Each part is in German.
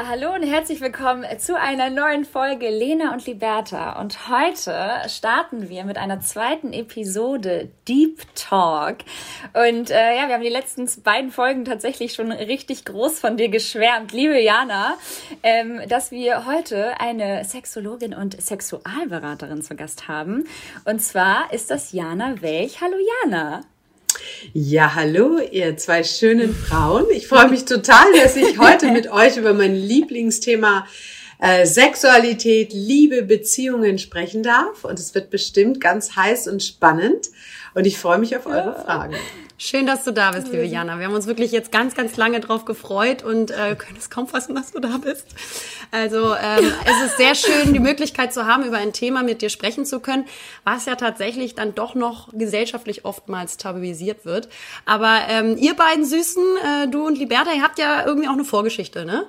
Ja, hallo und herzlich willkommen zu einer neuen Folge Lena und Liberta. Und heute starten wir mit einer zweiten Episode Deep Talk. Und äh, ja, wir haben die letzten beiden Folgen tatsächlich schon richtig groß von dir geschwärmt, liebe Jana, ähm, dass wir heute eine Sexologin und Sexualberaterin zu Gast haben. Und zwar ist das Jana Welch. Hallo Jana. Ja, hallo, ihr zwei schönen Frauen. Ich freue mich total, dass ich heute mit euch über mein Lieblingsthema äh, Sexualität, Liebe, Beziehungen sprechen darf. Und es wird bestimmt ganz heiß und spannend. Und ich freue mich auf eure Fragen. Schön, dass du da bist, liebe Jana. Wir haben uns wirklich jetzt ganz, ganz lange drauf gefreut und äh, können es kaum fassen, dass du da bist. Also ähm, es ist sehr schön, die Möglichkeit zu haben, über ein Thema mit dir sprechen zu können, was ja tatsächlich dann doch noch gesellschaftlich oftmals tabuisiert wird. Aber ähm, ihr beiden Süßen, äh, du und Liberta, ihr habt ja irgendwie auch eine Vorgeschichte, ne?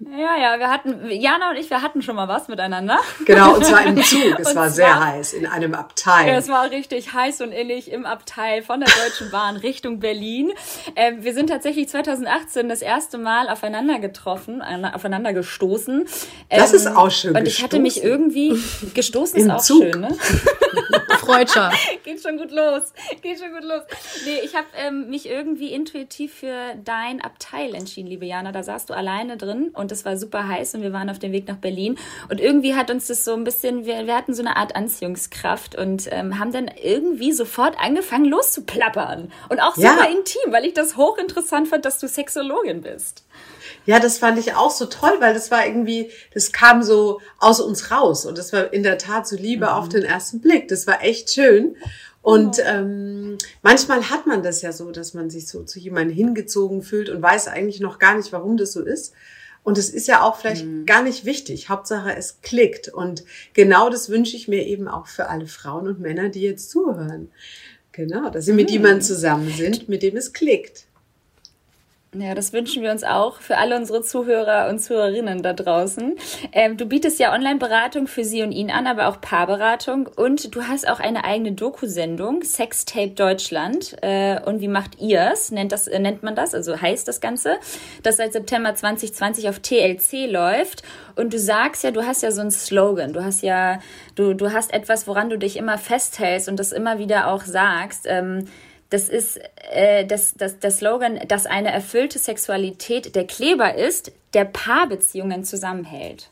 Ja, ja, wir hatten, Jana und ich, wir hatten schon mal was miteinander. Genau, und zwar im Zug. Es war sehr heiß, in einem Abteil. Ja, es war richtig heiß und innig im Abteil von der Deutschen Bahn Richtung Berlin. Ähm, wir sind tatsächlich 2018 das erste Mal aufeinander getroffen, aufeinander gestoßen. Ähm, das ist ähm, auch schön. Und ich hatte mich irgendwie, gestoßen ist auch Zug. schön, ne? Freudscher. Geht schon gut los. Geht schon gut los. Nee, ich habe ähm, mich irgendwie intuitiv für dein Abteil entschieden, liebe Jana. Da saßt du alleine drin und es war super heiß und wir waren auf dem Weg nach Berlin. Und irgendwie hat uns das so ein bisschen, wir, wir hatten so eine Art Anziehungskraft und ähm, haben dann irgendwie sofort angefangen loszuplappern. Und auch super ja. intim, weil ich das hochinteressant fand, dass du Sexologin bist. Ja, das fand ich auch so toll, weil das war irgendwie, das kam so aus uns raus und das war in der Tat so Liebe mhm. auf den ersten Blick. Das war echt schön. Und ähm, manchmal hat man das ja so, dass man sich so zu jemandem hingezogen fühlt und weiß eigentlich noch gar nicht, warum das so ist. Und es ist ja auch vielleicht mhm. gar nicht wichtig. Hauptsache, es klickt. Und genau das wünsche ich mir eben auch für alle Frauen und Männer, die jetzt zuhören. Genau, dass sie mit mhm. jemandem zusammen sind, mit dem es klickt. Ja, das wünschen wir uns auch für alle unsere Zuhörer und Zuhörerinnen da draußen. Ähm, du bietest ja Online-Beratung für sie und ihn an, aber auch Paarberatung und du hast auch eine eigene Doku-Sendung, Sextape Deutschland. Äh, und wie macht ihr's? Nennt das, äh, nennt man das? Also heißt das Ganze, das seit September 2020 auf TLC läuft. Und du sagst ja, du hast ja so einen Slogan. Du hast ja, du, du hast etwas, woran du dich immer festhältst und das immer wieder auch sagst. Ähm, das ist äh, das, das, der Slogan, dass eine erfüllte Sexualität der Kleber ist, der Paarbeziehungen zusammenhält.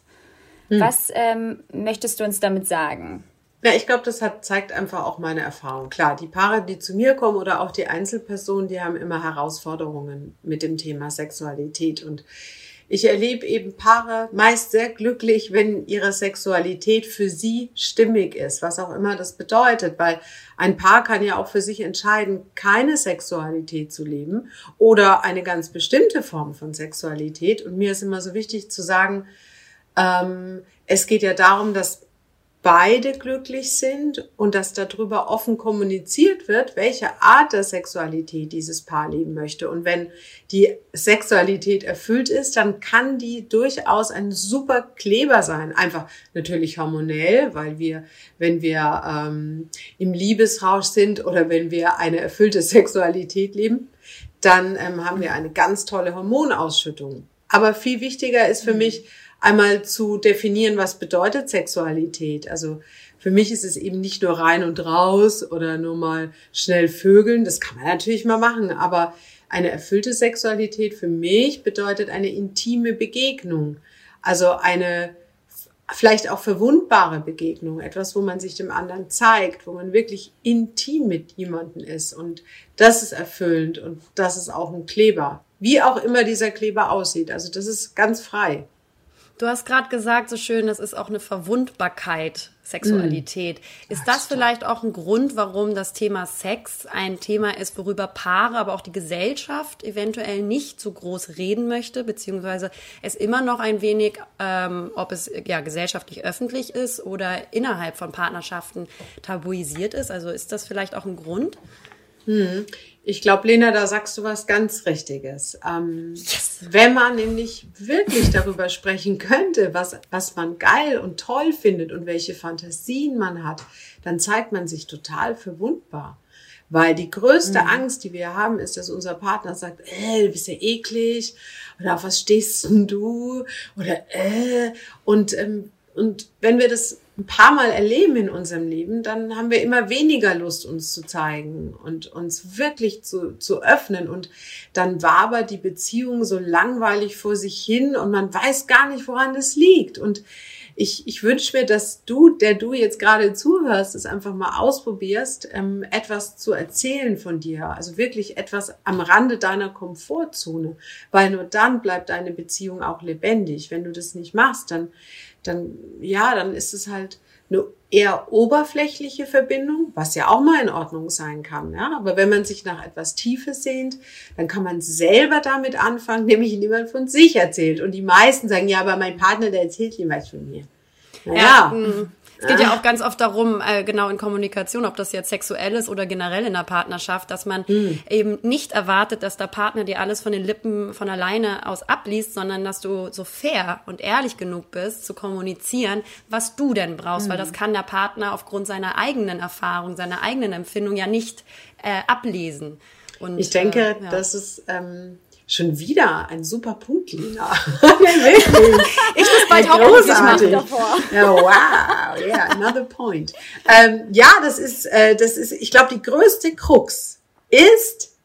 Hm. Was ähm, möchtest du uns damit sagen? Ja, ich glaube, das hat, zeigt einfach auch meine Erfahrung. Klar, die Paare, die zu mir kommen oder auch die Einzelpersonen, die haben immer Herausforderungen mit dem Thema Sexualität und ich erlebe eben Paare meist sehr glücklich, wenn ihre Sexualität für sie stimmig ist, was auch immer das bedeutet, weil ein Paar kann ja auch für sich entscheiden, keine Sexualität zu leben oder eine ganz bestimmte Form von Sexualität. Und mir ist immer so wichtig zu sagen, ähm, es geht ja darum, dass beide glücklich sind und dass darüber offen kommuniziert wird, welche Art der Sexualität dieses Paar leben möchte. Und wenn die Sexualität erfüllt ist, dann kann die durchaus ein super Kleber sein. Einfach natürlich hormonell, weil wir, wenn wir ähm, im Liebesrausch sind oder wenn wir eine erfüllte Sexualität leben, dann ähm, haben wir eine ganz tolle Hormonausschüttung. Aber viel wichtiger ist für mhm. mich, einmal zu definieren, was bedeutet Sexualität. Also für mich ist es eben nicht nur rein und raus oder nur mal schnell vögeln. Das kann man natürlich mal machen, aber eine erfüllte Sexualität für mich bedeutet eine intime Begegnung. Also eine vielleicht auch verwundbare Begegnung, etwas, wo man sich dem anderen zeigt, wo man wirklich intim mit jemandem ist. Und das ist erfüllend und das ist auch ein Kleber. Wie auch immer dieser Kleber aussieht. Also das ist ganz frei. Du hast gerade gesagt, so schön, das ist auch eine Verwundbarkeit, Sexualität. Mm. Ist das vielleicht auch ein Grund, warum das Thema Sex ein Thema ist, worüber Paare, aber auch die Gesellschaft eventuell nicht so groß reden möchte, beziehungsweise es immer noch ein wenig, ähm, ob es ja gesellschaftlich öffentlich ist oder innerhalb von Partnerschaften tabuisiert ist? Also ist das vielleicht auch ein Grund? Hm. Ich glaube, Lena, da sagst du was ganz Richtiges. Ähm, yes. Wenn man nämlich wirklich darüber sprechen könnte, was, was man geil und toll findet und welche Fantasien man hat, dann zeigt man sich total verwundbar. Weil die größte mhm. Angst, die wir haben, ist, dass unser Partner sagt, äh, du bist ja eklig oder auf was stehst denn du oder äh. Und, ähm, und wenn wir das ein paar Mal erleben in unserem Leben, dann haben wir immer weniger Lust, uns zu zeigen und uns wirklich zu, zu öffnen. Und dann wabert die Beziehung so langweilig vor sich hin und man weiß gar nicht, woran es liegt. Und ich, ich wünsche mir, dass du, der du jetzt gerade zuhörst, es einfach mal ausprobierst, ähm, etwas zu erzählen von dir. Also wirklich etwas am Rande deiner Komfortzone. Weil nur dann bleibt deine Beziehung auch lebendig. Wenn du das nicht machst, dann dann, ja, dann ist es halt eine eher oberflächliche Verbindung, was ja auch mal in Ordnung sein kann. Ja? Aber wenn man sich nach etwas Tiefes sehnt, dann kann man selber damit anfangen, nämlich indem man von sich erzählt. Und die meisten sagen, ja, aber mein Partner, der erzählt jemals von mir. Naja. Ja, hm. Es geht ja auch ganz oft darum, äh, genau in Kommunikation, ob das jetzt sexuell ist oder generell in der Partnerschaft, dass man mhm. eben nicht erwartet, dass der Partner dir alles von den Lippen von alleine aus abliest, sondern dass du so fair und ehrlich genug bist, zu kommunizieren, was du denn brauchst, mhm. weil das kann der Partner aufgrund seiner eigenen Erfahrung, seiner eigenen Empfindung ja nicht äh, ablesen. Und, ich denke, äh, ja. das ist ähm, Schon wieder ein super Punkt, Lina. Wirklich. ich muss bald großartig. davor. Ja, wow, yeah, another point. Ähm, ja, das ist, äh, das ist, ich glaube, die größte Krux ist,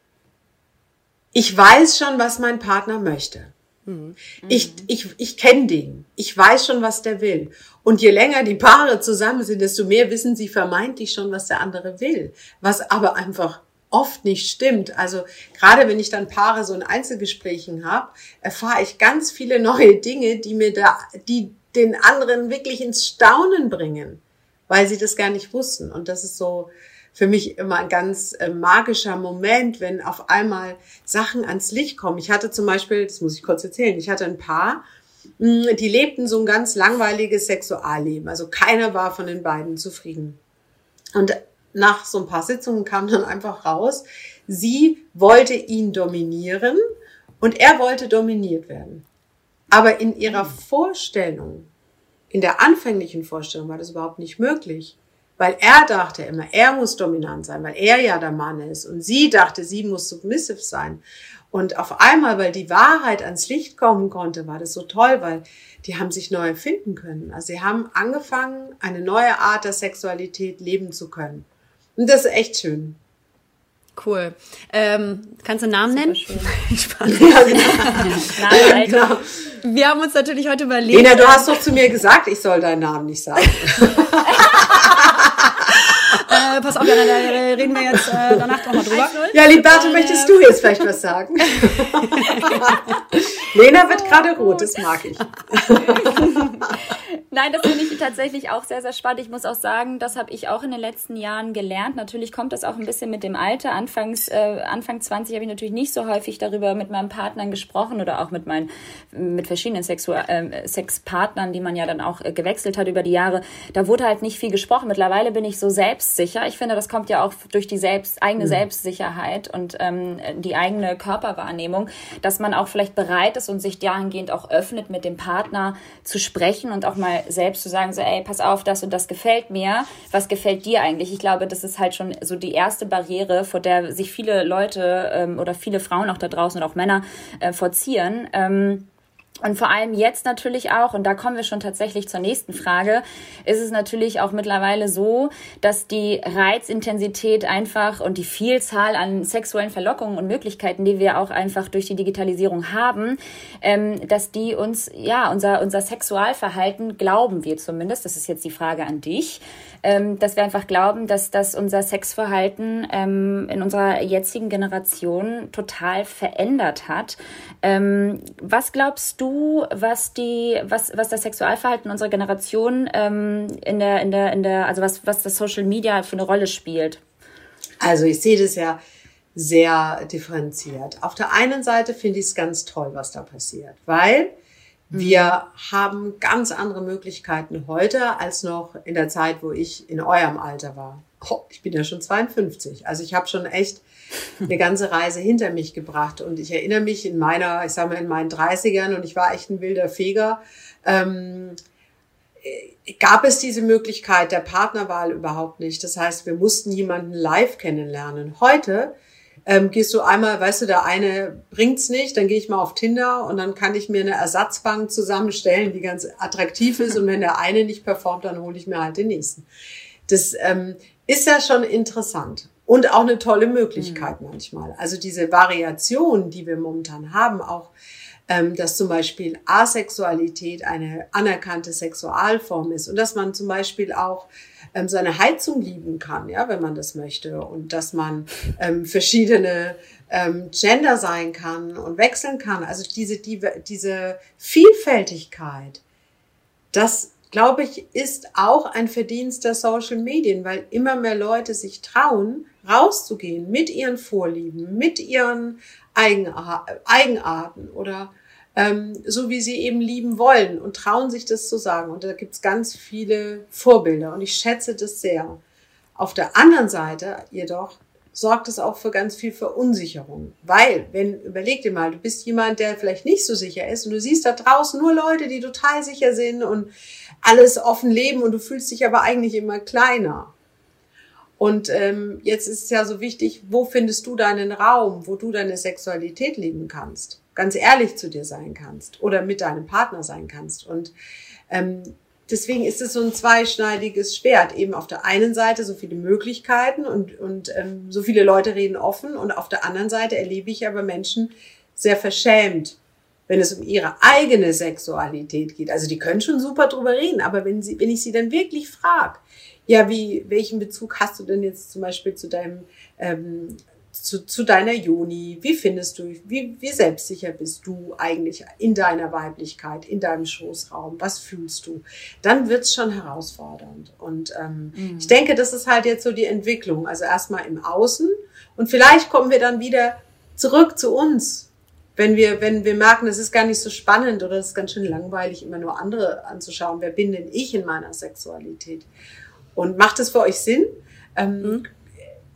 ich weiß schon, was mein Partner möchte. Mhm. Ich, ich, ich kenne den. Ich weiß schon, was der will. Und je länger die Paare zusammen sind, desto mehr wissen sie vermeintlich schon, was der andere will. Was aber einfach oft nicht stimmt. Also gerade wenn ich dann Paare so in Einzelgesprächen habe, erfahre ich ganz viele neue Dinge, die mir da, die den anderen wirklich ins Staunen bringen, weil sie das gar nicht wussten. Und das ist so für mich immer ein ganz äh, magischer Moment, wenn auf einmal Sachen ans Licht kommen. Ich hatte zum Beispiel, das muss ich kurz erzählen, ich hatte ein Paar, hm, die lebten so ein ganz langweiliges Sexualleben. Also keiner war von den beiden zufrieden. Und nach so ein paar Sitzungen kam dann einfach raus, sie wollte ihn dominieren und er wollte dominiert werden. Aber in ihrer Vorstellung, in der anfänglichen Vorstellung war das überhaupt nicht möglich. Weil er dachte immer, er muss dominant sein, weil er ja der Mann ist. Und sie dachte, sie muss submissive sein. Und auf einmal, weil die Wahrheit ans Licht kommen konnte, war das so toll, weil die haben sich neu erfinden können. Also sie haben angefangen, eine neue Art der Sexualität leben zu können. Und das ist echt schön. Cool. Ähm, kannst du einen Namen nennen? Spaß. ja, genau. genau. Wir haben uns natürlich heute überlegt. Lena, du hast doch zu mir gesagt, ich soll deinen Namen nicht sagen. äh, pass auf, da reden wir jetzt äh, danach nochmal drüber. Ja, Liberta, äh, möchtest du jetzt vielleicht was sagen? Lena wird gerade rot, das mag ich. Nein, das finde ich tatsächlich auch sehr, sehr spannend. Ich muss auch sagen, das habe ich auch in den letzten Jahren gelernt. Natürlich kommt das auch ein bisschen mit dem Alter. Anfangs, äh, Anfang 20 habe ich natürlich nicht so häufig darüber mit meinem Partner gesprochen oder auch mit meinen, mit verschiedenen Sexu äh, Sexpartnern, die man ja dann auch äh, gewechselt hat über die Jahre. Da wurde halt nicht viel gesprochen. Mittlerweile bin ich so selbstsicher. Ich finde, das kommt ja auch durch die selbst, eigene mhm. Selbstsicherheit und ähm, die eigene Körperwahrnehmung, dass man auch vielleicht bereit ist und sich dahingehend auch öffnet, mit dem Partner zu sprechen und auch mal selbst zu sagen, so, ey, pass auf, das und das gefällt mir. Was gefällt dir eigentlich? Ich glaube, das ist halt schon so die erste Barriere, vor der sich viele Leute ähm, oder viele Frauen auch da draußen und auch Männer äh, vorziehen. Ähm, und vor allem jetzt natürlich auch, und da kommen wir schon tatsächlich zur nächsten Frage, ist es natürlich auch mittlerweile so, dass die Reizintensität einfach und die Vielzahl an sexuellen Verlockungen und Möglichkeiten, die wir auch einfach durch die Digitalisierung haben, ähm, dass die uns, ja, unser, unser Sexualverhalten, glauben wir zumindest, das ist jetzt die Frage an dich, ähm, dass wir einfach glauben, dass das unser Sexverhalten ähm, in unserer jetzigen Generation total verändert hat. Ähm, was glaubst du, was die, was, was das Sexualverhalten unserer Generation ähm, in der, in der, in der, also was, was das Social Media für eine Rolle spielt? Also ich sehe das ja sehr differenziert. Auf der einen Seite finde ich es ganz toll, was da passiert, weil wir haben ganz andere Möglichkeiten heute als noch in der Zeit, wo ich in eurem Alter war. Oh, ich bin ja schon 52. Also ich habe schon echt eine ganze Reise hinter mich gebracht. Und ich erinnere mich in meiner, ich sage mal, in meinen 30ern und ich war echt ein wilder Feger, ähm, äh, gab es diese Möglichkeit der Partnerwahl überhaupt nicht. Das heißt, wir mussten jemanden live kennenlernen. Heute ähm, gehst du einmal, weißt du, der eine bringt's nicht, dann gehe ich mal auf Tinder und dann kann ich mir eine Ersatzbank zusammenstellen, die ganz attraktiv ist und wenn der eine nicht performt, dann hole ich mir halt den nächsten. Das ähm, ist ja schon interessant und auch eine tolle Möglichkeit mhm. manchmal. Also diese Variation, die wir momentan haben, auch ähm, dass zum Beispiel Asexualität eine anerkannte Sexualform ist und dass man zum Beispiel auch ähm, seine Heizung lieben kann, ja, wenn man das möchte und dass man ähm, verschiedene ähm, Gender sein kann und wechseln kann. Also diese, die, diese Vielfältigkeit, das glaube ich, ist auch ein Verdienst der Social Medien, weil immer mehr Leute sich trauen, rauszugehen mit ihren Vorlieben, mit ihren Eigenarten oder ähm, so wie sie eben lieben wollen und trauen sich das zu sagen. Und da gibt's ganz viele Vorbilder und ich schätze das sehr. Auf der anderen Seite jedoch sorgt es auch für ganz viel Verunsicherung. Weil, wenn, überleg dir mal, du bist jemand, der vielleicht nicht so sicher ist und du siehst da draußen nur Leute, die total sicher sind und alles offen leben und du fühlst dich aber eigentlich immer kleiner. Und ähm, jetzt ist es ja so wichtig, wo findest du deinen Raum, wo du deine Sexualität leben kannst? Ganz ehrlich zu dir sein kannst oder mit deinem Partner sein kannst. Und ähm, deswegen ist es so ein zweischneidiges Schwert. Eben auf der einen Seite so viele Möglichkeiten und, und ähm, so viele Leute reden offen und auf der anderen Seite erlebe ich aber Menschen sehr verschämt, wenn es um ihre eigene Sexualität geht. Also die können schon super drüber reden, aber wenn, sie, wenn ich sie dann wirklich frage, ja, wie, welchen Bezug hast du denn jetzt zum Beispiel zu deinem ähm, zu, zu deiner Juni? Wie findest du, wie, wie selbstsicher bist du eigentlich in deiner Weiblichkeit, in deinem Schoßraum? Was fühlst du? Dann wird's schon herausfordernd. Und ähm, mhm. ich denke, das ist halt jetzt so die Entwicklung. Also erstmal im Außen und vielleicht kommen wir dann wieder zurück zu uns. Wenn wir, wenn wir merken, es ist gar nicht so spannend oder es ist ganz schön langweilig, immer nur andere anzuschauen. Wer bin denn ich in meiner Sexualität? Und macht es für euch Sinn? Ähm, mhm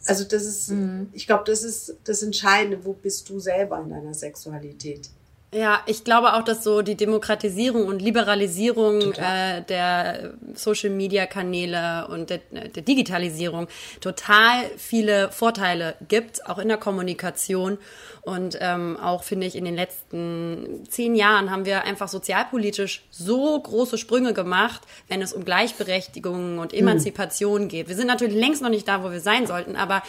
also das ist, mhm. ich glaube, das ist das Entscheidende. Wo bist du selber in deiner Sexualität? Ja, ich glaube auch, dass so die Demokratisierung und Liberalisierung äh, der Social-Media-Kanäle und der, der Digitalisierung total viele Vorteile gibt, auch in der Kommunikation. Und ähm, auch finde ich, in den letzten zehn Jahren haben wir einfach sozialpolitisch so große Sprünge gemacht, wenn es um Gleichberechtigung und Emanzipation hm. geht. Wir sind natürlich längst noch nicht da, wo wir sein sollten, aber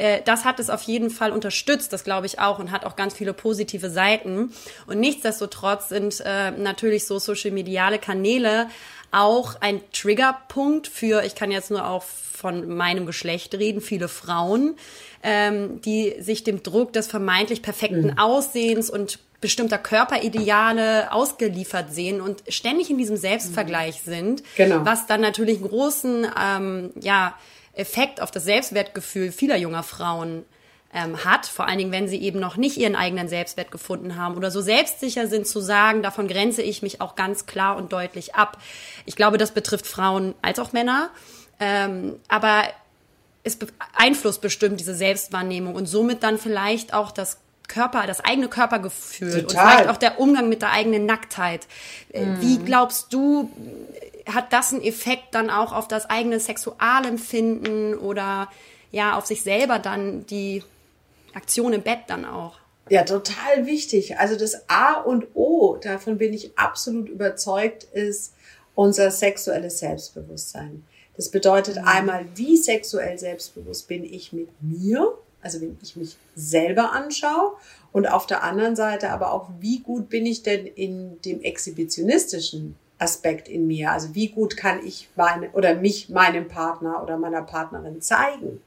äh, das hat es auf jeden Fall unterstützt, das glaube ich auch, und hat auch ganz viele positive Seiten. Und nichtsdestotrotz sind äh, natürlich so social-mediale Kanäle auch ein Triggerpunkt für, ich kann jetzt nur auch von meinem Geschlecht reden, viele Frauen, ähm, die sich dem Druck des vermeintlich perfekten mhm. Aussehens und bestimmter Körperideale ausgeliefert sehen und ständig in diesem Selbstvergleich mhm. sind, genau. was dann natürlich einen großen ähm, ja, Effekt auf das Selbstwertgefühl vieler junger Frauen ähm, hat, vor allen Dingen, wenn sie eben noch nicht ihren eigenen Selbstwert gefunden haben oder so selbstsicher sind zu sagen, davon grenze ich mich auch ganz klar und deutlich ab. Ich glaube, das betrifft Frauen als auch Männer. Ähm, aber es beeinflusst bestimmt diese Selbstwahrnehmung und somit dann vielleicht auch das Körper, das eigene Körpergefühl Total. und vielleicht auch der Umgang mit der eigenen Nacktheit. Mhm. Wie glaubst du, hat das einen Effekt dann auch auf das eigene Sexualempfinden oder ja, auf sich selber dann die Aktion im Bett dann auch? Ja, total wichtig. Also das A und O, davon bin ich absolut überzeugt, ist unser sexuelles Selbstbewusstsein. Das bedeutet mhm. einmal, wie sexuell selbstbewusst bin ich mit mir, also wenn ich mich selber anschaue und auf der anderen Seite aber auch, wie gut bin ich denn in dem exhibitionistischen Aspekt in mir? Also wie gut kann ich meine oder mich meinem Partner oder meiner Partnerin zeigen?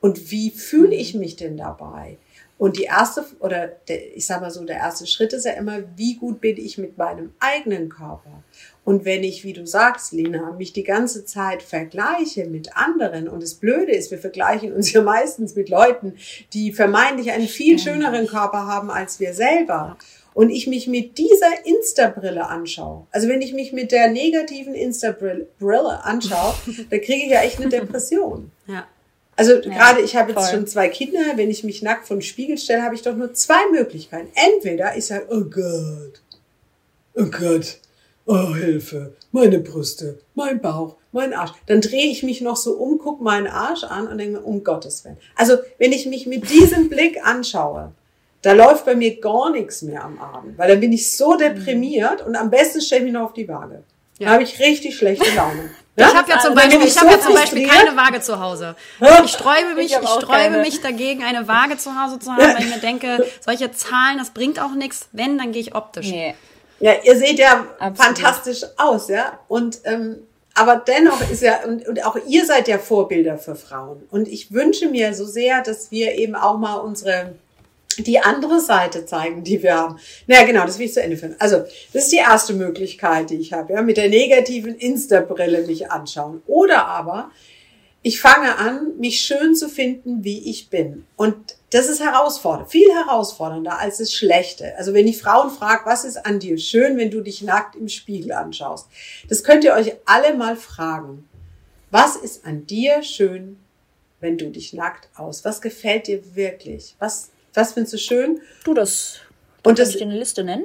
Und wie fühle ich mich denn dabei? Und die erste, oder der, ich sag mal so, der erste Schritt ist ja immer, wie gut bin ich mit meinem eigenen Körper? Und wenn ich, wie du sagst, Lina, mich die ganze Zeit vergleiche mit anderen und das Blöde ist, wir vergleichen uns ja meistens mit Leuten, die vermeintlich einen viel schöneren Körper haben als wir selber. Und ich mich mit dieser Insta-Brille anschaue, also wenn ich mich mit der negativen Insta-Brille anschaue, da kriege ich ja echt eine Depression. Ja. Also ja, gerade ich habe jetzt schon zwei Kinder, wenn ich mich nackt vor den Spiegel stelle, habe ich doch nur zwei Möglichkeiten. Entweder ich sage, oh Gott, oh Gott, oh Hilfe, meine Brüste, mein Bauch, mein Arsch. Dann drehe ich mich noch so um, gucke meinen Arsch an und denke mir, um Gottes Willen. Also wenn ich mich mit diesem Blick anschaue, da läuft bei mir gar nichts mehr am Abend, weil dann bin ich so deprimiert und am besten stelle ich mich noch auf die Waage. Ja. Da habe ich richtig schlechte Laune. Ja? Ich habe ja zum Beispiel, ich hab ja zum Beispiel keine Waage zu Hause. Ich sträube mich, ich, ich sträube mich dagegen, eine Waage zu Hause zu haben, weil ich mir denke, solche Zahlen, das bringt auch nichts. Wenn, dann gehe ich optisch. Nee. Ja, ihr seht ja Absolut. fantastisch aus, ja. Und ähm, aber dennoch ist ja, und, und auch ihr seid ja Vorbilder für Frauen. Und ich wünsche mir so sehr, dass wir eben auch mal unsere die andere Seite zeigen, die wir haben. Na ja, genau, das will ich zu Ende führen. Also, das ist die erste Möglichkeit, die ich habe, ja, mit der negativen Insta-Brille mich anschauen. Oder aber, ich fange an, mich schön zu finden, wie ich bin. Und das ist herausfordernd, viel herausfordernder als das Schlechte. Also wenn ich Frauen frage, was ist an dir schön, wenn du dich nackt im Spiegel anschaust? Das könnt ihr euch alle mal fragen. Was ist an dir schön, wenn du dich nackt aus? Was gefällt dir wirklich? Was was findest du schön? Du, das und das, Kann ich dir eine Liste nennen?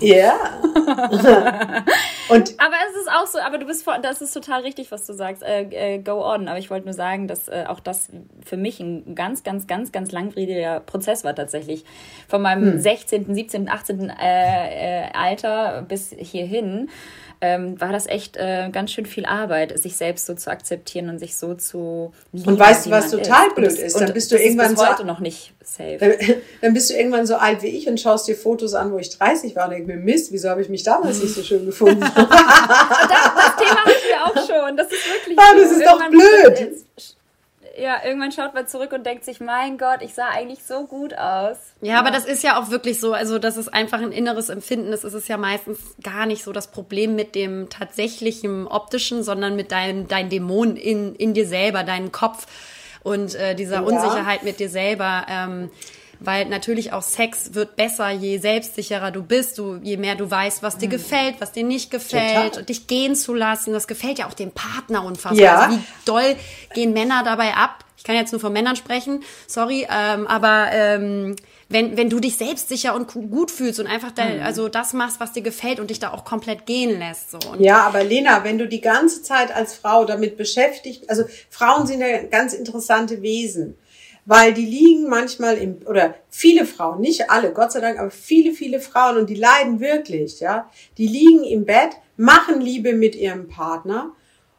Ja. und aber es ist auch so, aber du bist vor, das ist total richtig, was du sagst. Äh, äh, go on. Aber ich wollte nur sagen, dass äh, auch das für mich ein ganz, ganz, ganz, ganz langwieriger Prozess war tatsächlich. Von meinem hm. 16., 17., 18. Äh, äh, Alter bis hierhin ähm, war das echt äh, ganz schön viel Arbeit, sich selbst so zu akzeptieren und sich so zu lieben. Und weißt du, was total ist. blöd ist? Dann bist du irgendwann so heute noch nicht safe. Dann, dann, bist du irgendwann so alt wie ich und schaust dir Fotos an, wo ich 30 war und denkst mir, Mist, wieso habe ich mich damals nicht so schön gefunden? das, das Thema hatten wir auch schon. Das ist wirklich. Ah, das ist doch blöd ja, irgendwann schaut man zurück und denkt sich, mein Gott, ich sah eigentlich so gut aus. Ja, ja, aber das ist ja auch wirklich so, also das ist einfach ein inneres Empfinden. Das ist es ja meistens gar nicht so das Problem mit dem tatsächlichen optischen, sondern mit deinem dein Dämon in, in dir selber, deinem Kopf und äh, dieser ja. Unsicherheit mit dir selber. Ähm, weil natürlich auch Sex wird besser, je selbstsicherer du bist, du, je mehr du weißt, was dir mhm. gefällt, was dir nicht gefällt Total. und dich gehen zu lassen. Das gefällt ja auch dem Partner unfassbar. Ja. Also wie doll gehen Männer dabei ab? Ich kann jetzt nur von Männern sprechen, sorry, ähm, aber ähm, wenn, wenn du dich selbstsicher und gut fühlst und einfach dein, mhm. also das machst, was dir gefällt und dich da auch komplett gehen lässt. So. Und ja, aber Lena, wenn du die ganze Zeit als Frau damit beschäftigt, also Frauen sind ja ganz interessante Wesen weil die liegen manchmal im, oder viele Frauen, nicht alle, Gott sei Dank, aber viele, viele Frauen und die leiden wirklich, ja, die liegen im Bett, machen Liebe mit ihrem Partner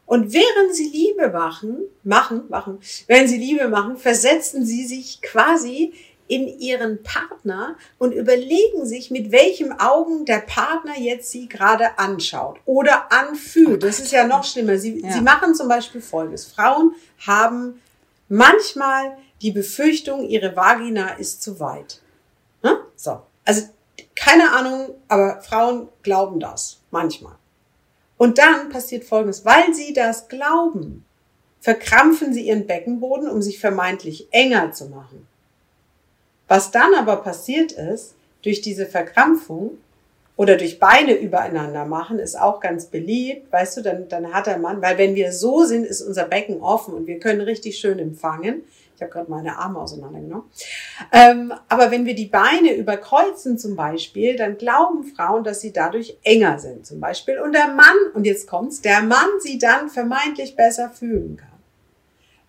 und während sie Liebe machen, machen, machen, während sie Liebe machen, versetzen sie sich quasi in ihren Partner und überlegen sich, mit welchem Augen der Partner jetzt sie gerade anschaut oder anfühlt. Das ist ja noch schlimmer. Sie, ja. sie machen zum Beispiel Folgendes. Frauen haben manchmal die Befürchtung, ihre Vagina ist zu weit. Hm? So. Also, keine Ahnung, aber Frauen glauben das manchmal. Und dann passiert Folgendes. Weil sie das glauben, verkrampfen sie ihren Beckenboden, um sich vermeintlich enger zu machen. Was dann aber passiert ist, durch diese Verkrampfung oder durch Beine übereinander machen, ist auch ganz beliebt, weißt du, dann, dann hat der Mann, weil wenn wir so sind, ist unser Becken offen und wir können richtig schön empfangen. Ich habe gerade meine Arme auseinandergenommen. Ähm, aber wenn wir die Beine überkreuzen zum Beispiel, dann glauben Frauen, dass sie dadurch enger sind zum Beispiel. Und der Mann, und jetzt kommt's, der Mann sie dann vermeintlich besser fühlen kann.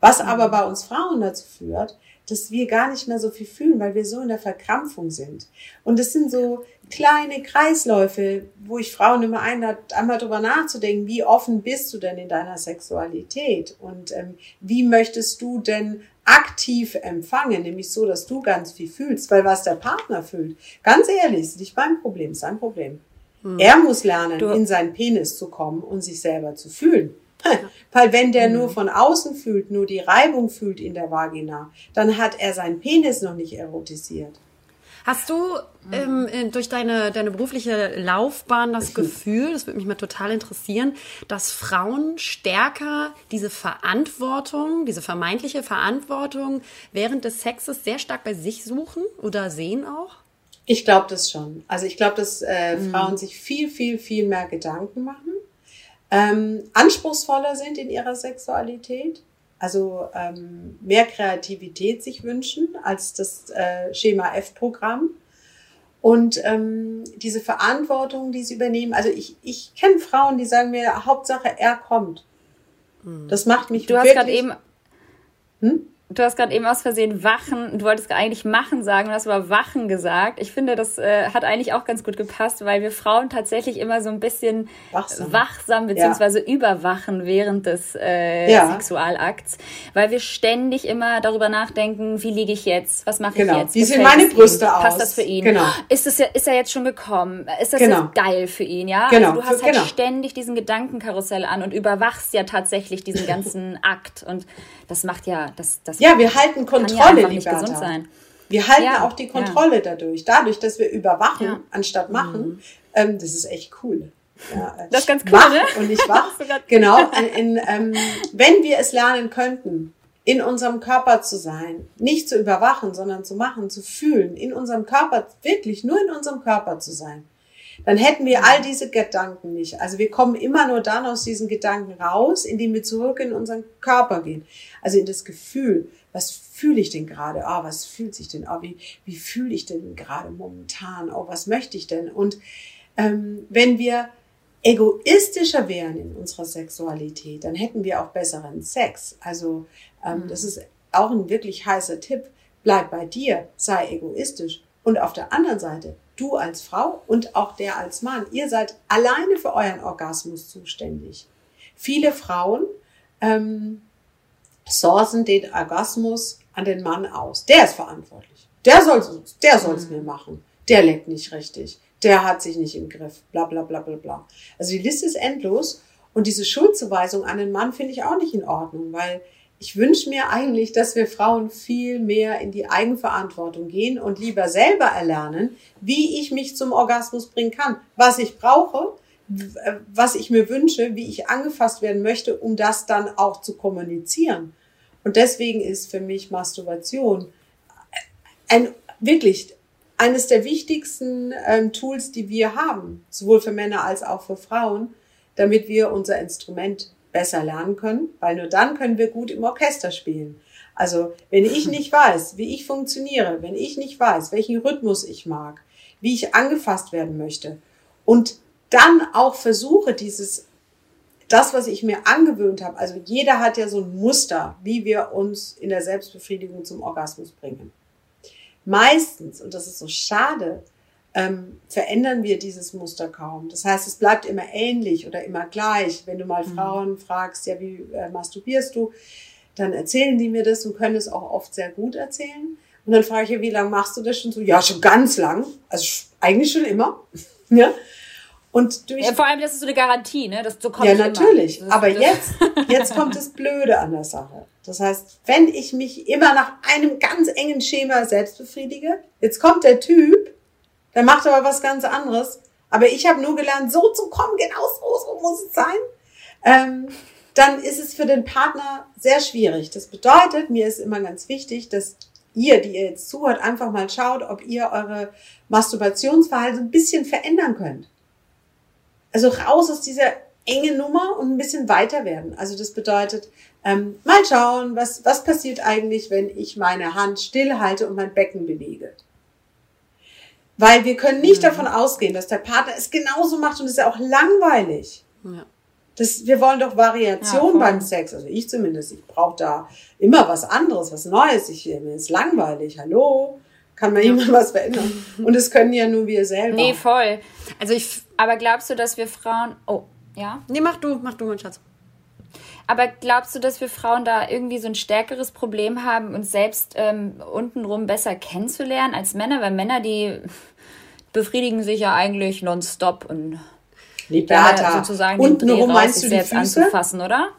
Was aber bei uns Frauen dazu führt, dass wir gar nicht mehr so viel fühlen, weil wir so in der Verkrampfung sind. Und es sind so kleine Kreisläufe, wo ich Frauen immer einlade, einmal drüber nachzudenken, wie offen bist du denn in deiner Sexualität und ähm, wie möchtest du denn aktiv empfangen, nämlich so, dass du ganz viel fühlst, weil was der Partner fühlt, ganz ehrlich, ist nicht mein Problem, sein Problem. Hm. Er muss lernen, du. in seinen Penis zu kommen und sich selber zu fühlen. Weil wenn der hm. nur von außen fühlt, nur die Reibung fühlt in der Vagina, dann hat er seinen Penis noch nicht erotisiert. Hast du ähm, äh, durch deine, deine berufliche Laufbahn das Gefühl, das würde mich mal total interessieren, dass Frauen stärker diese Verantwortung, diese vermeintliche Verantwortung während des Sexes sehr stark bei sich suchen oder sehen auch? Ich glaube das schon. Also ich glaube, dass äh, mhm. Frauen sich viel, viel, viel mehr Gedanken machen, ähm, anspruchsvoller sind in ihrer Sexualität also ähm, mehr Kreativität sich wünschen als das äh, Schema F-Programm. Und ähm, diese Verantwortung, die sie übernehmen, also ich, ich kenne Frauen, die sagen mir, Hauptsache er kommt. Hm. Das macht mich du wirklich... Du hast gerade eben... Hm? Du hast gerade eben aus Versehen Wachen, du wolltest eigentlich Machen sagen, du hast aber Wachen gesagt. Ich finde, das äh, hat eigentlich auch ganz gut gepasst, weil wir Frauen tatsächlich immer so ein bisschen wachsam, wachsam beziehungsweise ja. überwachen während des äh, ja. Sexualakts, weil wir ständig immer darüber nachdenken, wie liege ich jetzt, was mache genau. ich jetzt? Wie sehen meine Brüste ihm? aus? Passt das für ihn? Genau. Ist, es, ist er jetzt schon gekommen? Ist das genau. jetzt geil für ihn? Ja, genau. Also du hast halt genau. ständig diesen Gedankenkarussell an und überwachst ja tatsächlich diesen ganzen Akt und das macht ja, das, das ja, wir halten Kontrolle, ja Liberta. Wir halten ja, auch die Kontrolle ja. dadurch. Dadurch, dass wir überwachen, ja. anstatt machen. Mhm. Ähm, das ist echt cool. Ja, das ist ganz cool, ne? Und nicht wach. genau. In, in, ähm, wenn wir es lernen könnten, in unserem Körper zu sein, nicht zu überwachen, sondern zu machen, zu fühlen, in unserem Körper, wirklich nur in unserem Körper zu sein, dann hätten wir all diese Gedanken nicht. Also wir kommen immer nur dann aus diesen Gedanken raus, indem wir zurück in unseren Körper gehen. Also in das Gefühl, was fühle ich denn gerade? Ah, oh, was fühlt sich denn? Oh, wie, wie fühle ich denn gerade momentan? Oh, was möchte ich denn? Und ähm, wenn wir egoistischer wären in unserer Sexualität, dann hätten wir auch besseren Sex. Also ähm, mhm. das ist auch ein wirklich heißer Tipp. Bleib bei dir, sei egoistisch. Und auf der anderen Seite, du als Frau und auch der als Mann, ihr seid alleine für euren Orgasmus zuständig. Viele Frauen ähm, sourcen den Orgasmus an den Mann aus. Der ist verantwortlich. Der soll der soll's mhm. mir machen. Der leckt nicht richtig. Der hat sich nicht im Griff. Bla bla bla bla bla. Also die Liste ist endlos und diese Schuldzuweisung an den Mann finde ich auch nicht in Ordnung, weil ich wünsche mir eigentlich, dass wir Frauen viel mehr in die Eigenverantwortung gehen und lieber selber erlernen, wie ich mich zum Orgasmus bringen kann, was ich brauche, was ich mir wünsche, wie ich angefasst werden möchte, um das dann auch zu kommunizieren. Und deswegen ist für mich Masturbation ein wirklich eines der wichtigsten ähm, Tools, die wir haben, sowohl für Männer als auch für Frauen, damit wir unser Instrument besser lernen können, weil nur dann können wir gut im Orchester spielen. Also wenn ich nicht weiß, wie ich funktioniere, wenn ich nicht weiß, welchen Rhythmus ich mag, wie ich angefasst werden möchte und dann auch versuche, dieses, das, was ich mir angewöhnt habe, also jeder hat ja so ein Muster, wie wir uns in der Selbstbefriedigung zum Orgasmus bringen. Meistens, und das ist so schade, ähm, verändern wir dieses Muster kaum. Das heißt, es bleibt immer ähnlich oder immer gleich. Wenn du mal mhm. Frauen fragst, ja, wie äh, masturbierst du, dann erzählen die mir das und können es auch oft sehr gut erzählen. Und dann frage ich ja, wie lange machst du das schon so? Ja, schon ganz lang. Also eigentlich schon immer. ja. Und durch ja, vor allem, das ist so eine Garantie, ne? Das, so kommt ja, natürlich. Aber jetzt, jetzt kommt das Blöde an der Sache. Das heißt, wenn ich mich immer nach einem ganz engen Schema selbst befriedige, jetzt kommt der Typ, der macht aber was ganz anderes. Aber ich habe nur gelernt, so zu kommen, genau so, so muss es sein. Ähm, dann ist es für den Partner sehr schwierig. Das bedeutet, mir ist immer ganz wichtig, dass ihr, die ihr jetzt zuhört, einfach mal schaut, ob ihr eure Masturbationsverhalten ein bisschen verändern könnt. Also raus aus dieser enge Nummer und ein bisschen weiter werden. Also das bedeutet, ähm, mal schauen, was, was passiert eigentlich, wenn ich meine Hand stillhalte und mein Becken bewege. Weil wir können nicht mhm. davon ausgehen, dass der Partner es genauso macht und es ist ja auch langweilig. Ja. Das, wir wollen doch Variation ja, beim Sex. Also ich zumindest. Ich brauche da immer was anderes, was Neues. Ich, mir ist langweilig. Hallo? Kann man jemand was verändern? Und es können ja nur wir selber. Nee, voll. Also ich, aber glaubst du, dass wir Frauen, oh, ja? Nee, mach du, mach du, mein Schatz. Aber glaubst du, dass wir Frauen da irgendwie so ein stärkeres Problem haben, uns selbst ähm, untenrum besser kennenzulernen als Männer? Weil Männer, die befriedigen sich ja eigentlich nonstop und Liberta. sozusagen untenrum raus, meinst du die Füße? anzufassen, oder?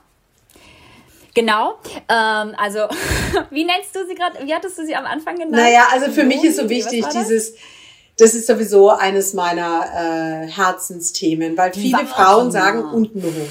Genau. Ähm, also, wie nennst du sie gerade? Wie hattest du sie am Anfang genannt? Naja, also für mich ist so wichtig dieses, das ist sowieso eines meiner äh, Herzensthemen, weil viele Frauen sagen untenrum.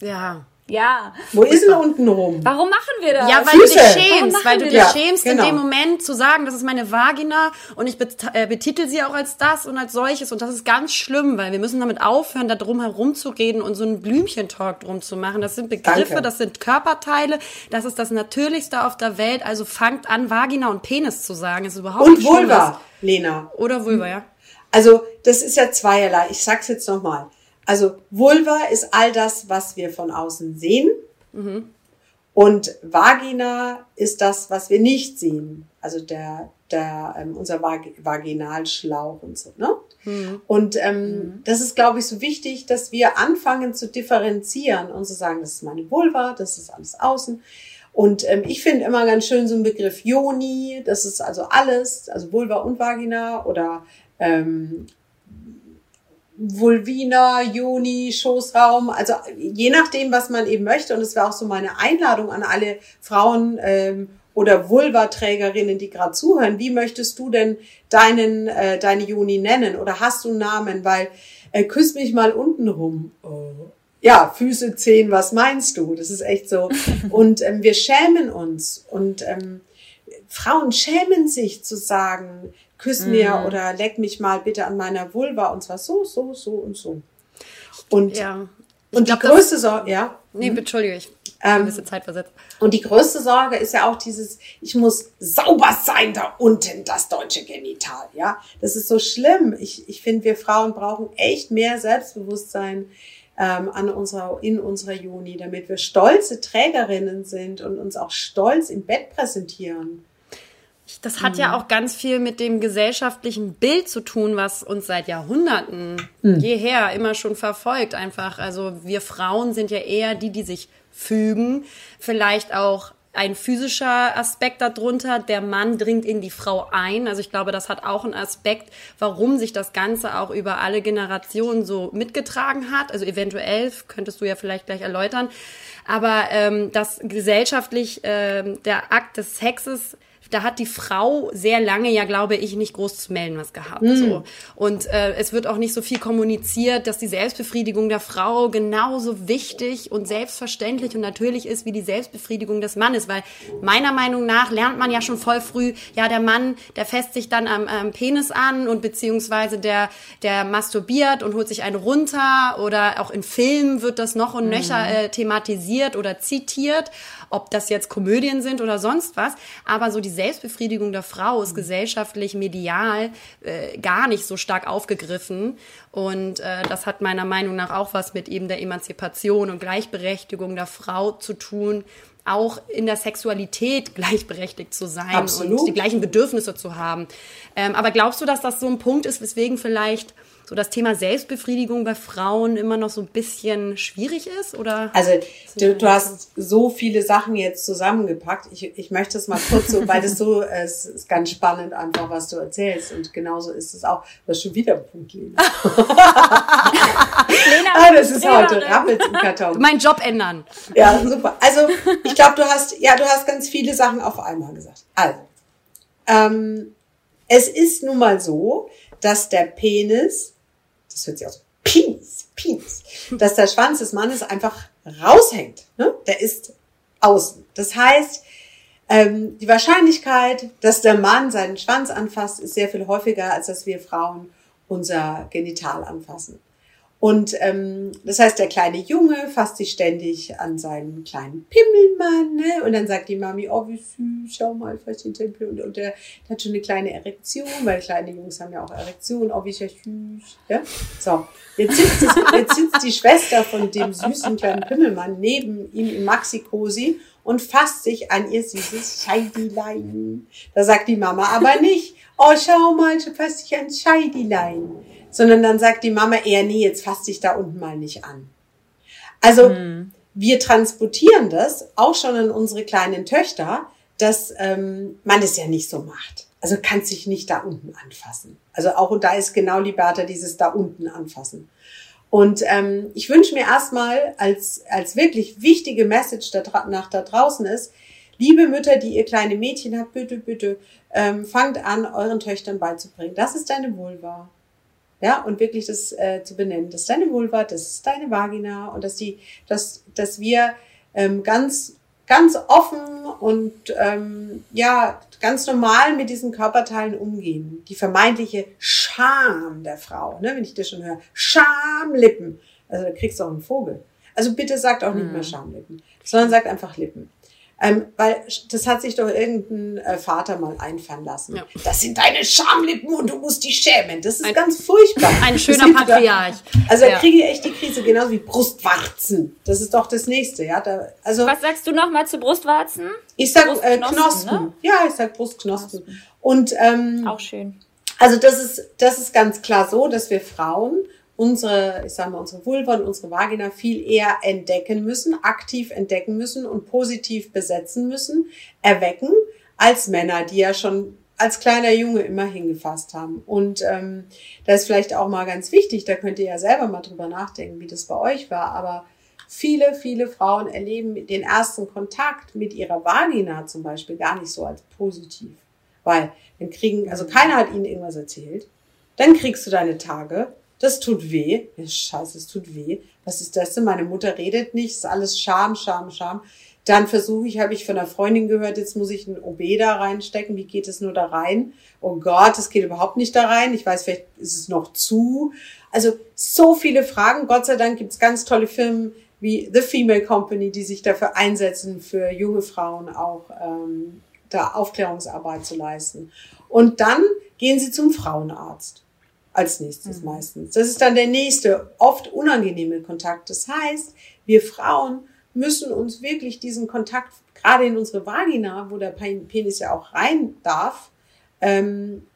Ja. Ja. Wo ist denn unten rum? Warum machen wir das? Ja, weil Füße. du dich schämst, weil du dich Ja, schämst genau. in dem Moment zu sagen, das ist meine Vagina und ich äh, betitel sie auch als das und als solches und das ist ganz schlimm, weil wir müssen damit aufhören, da drum herum zu reden und so einen Blümchentalk drum zu machen. Das sind Begriffe, Danke. das sind Körperteile, das ist das Natürlichste auf der Welt, also fangt an, Vagina und Penis zu sagen, ist überhaupt Und. Vulva, Lena. Oder Vulva, ja. Also, das ist ja zweierlei. Ich sag's jetzt nochmal. Also, Vulva ist all das, was wir von außen sehen. Und Vagina ist das, was wir nicht sehen. Also der, der, ähm, unser Vag Vaginalschlauch und so, ne? Und ähm, das ist, glaube ich, so wichtig, dass wir anfangen zu differenzieren und zu sagen, das ist meine Vulva, das ist alles außen. Und ähm, ich finde immer ganz schön so einen Begriff Joni, das ist also alles, also Vulva und Vagina oder ähm, Vulvina, Joni, Schoßraum, also je nachdem, was man eben möchte. Und es wäre auch so meine Einladung an alle Frauen ähm, oder Vulvaträgerinnen, die gerade zuhören. Wie möchtest du denn deinen, äh, deine Joni nennen? Oder hast du einen Namen? Weil äh, küss mich mal unten rum. Oh. Ja, Füße, Zehen, was meinst du? Das ist echt so. Und ähm, wir schämen uns. Und ähm, Frauen schämen sich zu sagen, küss mir oder leck mich mal bitte an meiner Vulva und zwar so, so, so und so. Und, Ja. Ich und glaub, die größte Sorge, ja, Nee, entschuldige, ich Ähm, ein bisschen Zeit versetzt. und die größte Sorge ist ja auch dieses, ich muss sauber sein da unten, das deutsche Genital, ja. Das ist so schlimm. Ich, ich finde, wir Frauen brauchen echt mehr Selbstbewusstsein ähm, an unserer, in unserer Juni, damit wir stolze Trägerinnen sind und uns auch stolz im Bett präsentieren. Das hat Mhm. ja auch ganz viel mit dem gesellschaftlichen Bild zu tun, was uns seit Jahrhunderten Mhm. jeher immer schon verfolgt. Einfach, also wir Frauen sind ja eher die, die sich fügen. Vielleicht auch ein physischer Aspekt darunter. Der Mann dringt in die Frau ein. Also ich glaube, das hat auch einen Aspekt, warum sich das Ganze auch über alle Generationen so mitgetragen hat. Also eventuell könntest du ja vielleicht gleich erläutern. Aber ähm, das gesellschaftlich, ähm, der Akt des Sexes da hat die Frau sehr lange ja, glaube ich, nicht groß zu melden was gehabt. So. Und äh, es wird auch nicht so viel kommuniziert, dass die Selbstbefriedigung der Frau genauso wichtig und selbstverständlich und natürlich ist wie die Selbstbefriedigung des Mannes. Weil meiner Meinung nach lernt man ja schon voll früh, ja, der Mann, der fässt sich dann am, am Penis an und beziehungsweise der, der masturbiert und holt sich einen runter oder auch in Filmen wird das noch und nöcher äh, thematisiert oder zitiert ob das jetzt Komödien sind oder sonst was. Aber so die Selbstbefriedigung der Frau ist gesellschaftlich, medial äh, gar nicht so stark aufgegriffen. Und äh, das hat meiner Meinung nach auch was mit eben der Emanzipation und Gleichberechtigung der Frau zu tun. Auch in der Sexualität gleichberechtigt zu sein Absolut. und die gleichen Bedürfnisse zu haben. Ähm, aber glaubst du, dass das so ein Punkt ist, weswegen vielleicht so das Thema Selbstbefriedigung bei Frauen immer noch so ein bisschen schwierig ist? Oder? Also du, du hast so viele Sachen jetzt zusammengepackt. Ich, ich möchte es mal kurz so, weil das so, äh, es ist ganz spannend einfach, was du erzählst. Und genauso ist es auch. Du hast schon wieder einen Punkt, Lena. Lena, Ah, das ist heute Rappels im Karton. meinen Job ändern. Ja, super. Also ich glaube, du hast, ja, du hast ganz viele Sachen auf einmal gesagt. Also, ähm, es ist nun mal so, dass der Penis, das hört sich aus, Penis, Penis, dass der Schwanz des Mannes einfach raushängt. Ne? Der ist außen. Das heißt, ähm, die Wahrscheinlichkeit, dass der Mann seinen Schwanz anfasst, ist sehr viel häufiger, als dass wir Frauen unser Genital anfassen. Und ähm, das heißt, der kleine Junge fasst sich ständig an seinen kleinen Pimmelmann, ne? Und dann sagt die Mami, oh wie süß, schau mal, fast den Tempel. Und, und der, der hat schon eine kleine Erektion, weil kleine Jungs haben ja auch Erektion, oh wie süß. Ja? So, jetzt sitzt, es, jetzt sitzt die Schwester von dem süßen kleinen Pimmelmann neben ihm im Maxi-Cosi und fasst sich an ihr süßes Scheidilein. Da sagt die Mama aber nicht, oh schau mal, du fasst dich an Scheidilein sondern dann sagt die Mama eher, nee, jetzt fass dich da unten mal nicht an. Also wir transportieren das auch schon an unsere kleinen Töchter, dass ähm, man es ja nicht so macht. Also kannst dich nicht da unten anfassen. Also auch und da ist genau Liberta dieses da unten anfassen. Und ähm, ich wünsche mir erstmal als, als wirklich wichtige Message da, nach da draußen ist, liebe Mütter, die ihr kleine Mädchen habt, bitte, bitte, ähm, fangt an, euren Töchtern beizubringen. Das ist deine Vulva. Ja, und wirklich das äh, zu benennen. Das ist deine Vulva, das ist deine Vagina und dass die, dass, dass wir ähm, ganz, ganz offen und ähm, ja, ganz normal mit diesen Körperteilen umgehen. Die vermeintliche Scham der Frau, ne, wenn ich das schon höre. Schamlippen. Also da kriegst du auch einen Vogel. Also bitte sagt auch nicht mehr Schamlippen, sondern sagt einfach Lippen. Ähm, weil das hat sich doch irgendein äh, Vater mal einfallen lassen. Ja. Das sind deine Schamlippen und du musst dich schämen. Das ist ein, ganz furchtbar. Ein schöner Patriarch. Also ja. da kriege ich echt die Krise, genauso wie Brustwarzen. Das ist doch das nächste. Ja, da, also, Was sagst du nochmal zu Brustwarzen? Ich sag äh, Knospen. Ne? Ja, ich sag Brustknospen. Knospen. Und ähm, auch schön. Also das ist das ist ganz klar so, dass wir Frauen unsere, ich sage mal, unsere Vulva und unsere Vagina viel eher entdecken müssen, aktiv entdecken müssen und positiv besetzen müssen, erwecken, als Männer, die ja schon als kleiner Junge immer hingefasst haben. Und ähm, das ist vielleicht auch mal ganz wichtig, da könnt ihr ja selber mal drüber nachdenken, wie das bei euch war, aber viele, viele Frauen erleben den ersten Kontakt mit ihrer Vagina zum Beispiel gar nicht so als positiv. Weil dann kriegen, also keiner hat ihnen irgendwas erzählt, dann kriegst du deine Tage das tut weh. Ja, scheiße, es tut weh. Was ist das denn? Meine Mutter redet nicht. ist alles Scham, Scham, Scham. Dann versuche ich, habe ich von einer Freundin gehört, jetzt muss ich ein OB da reinstecken. Wie geht es nur da rein? Oh Gott, es geht überhaupt nicht da rein. Ich weiß, vielleicht ist es noch zu. Also so viele Fragen. Gott sei Dank gibt es ganz tolle Filme wie The Female Company, die sich dafür einsetzen, für junge Frauen auch ähm, da Aufklärungsarbeit zu leisten. Und dann gehen sie zum Frauenarzt als nächstes mhm. meistens. Das ist dann der nächste, oft unangenehme Kontakt. Das heißt, wir Frauen müssen uns wirklich diesen Kontakt, gerade in unsere Vagina, wo der Penis ja auch rein darf, ähm,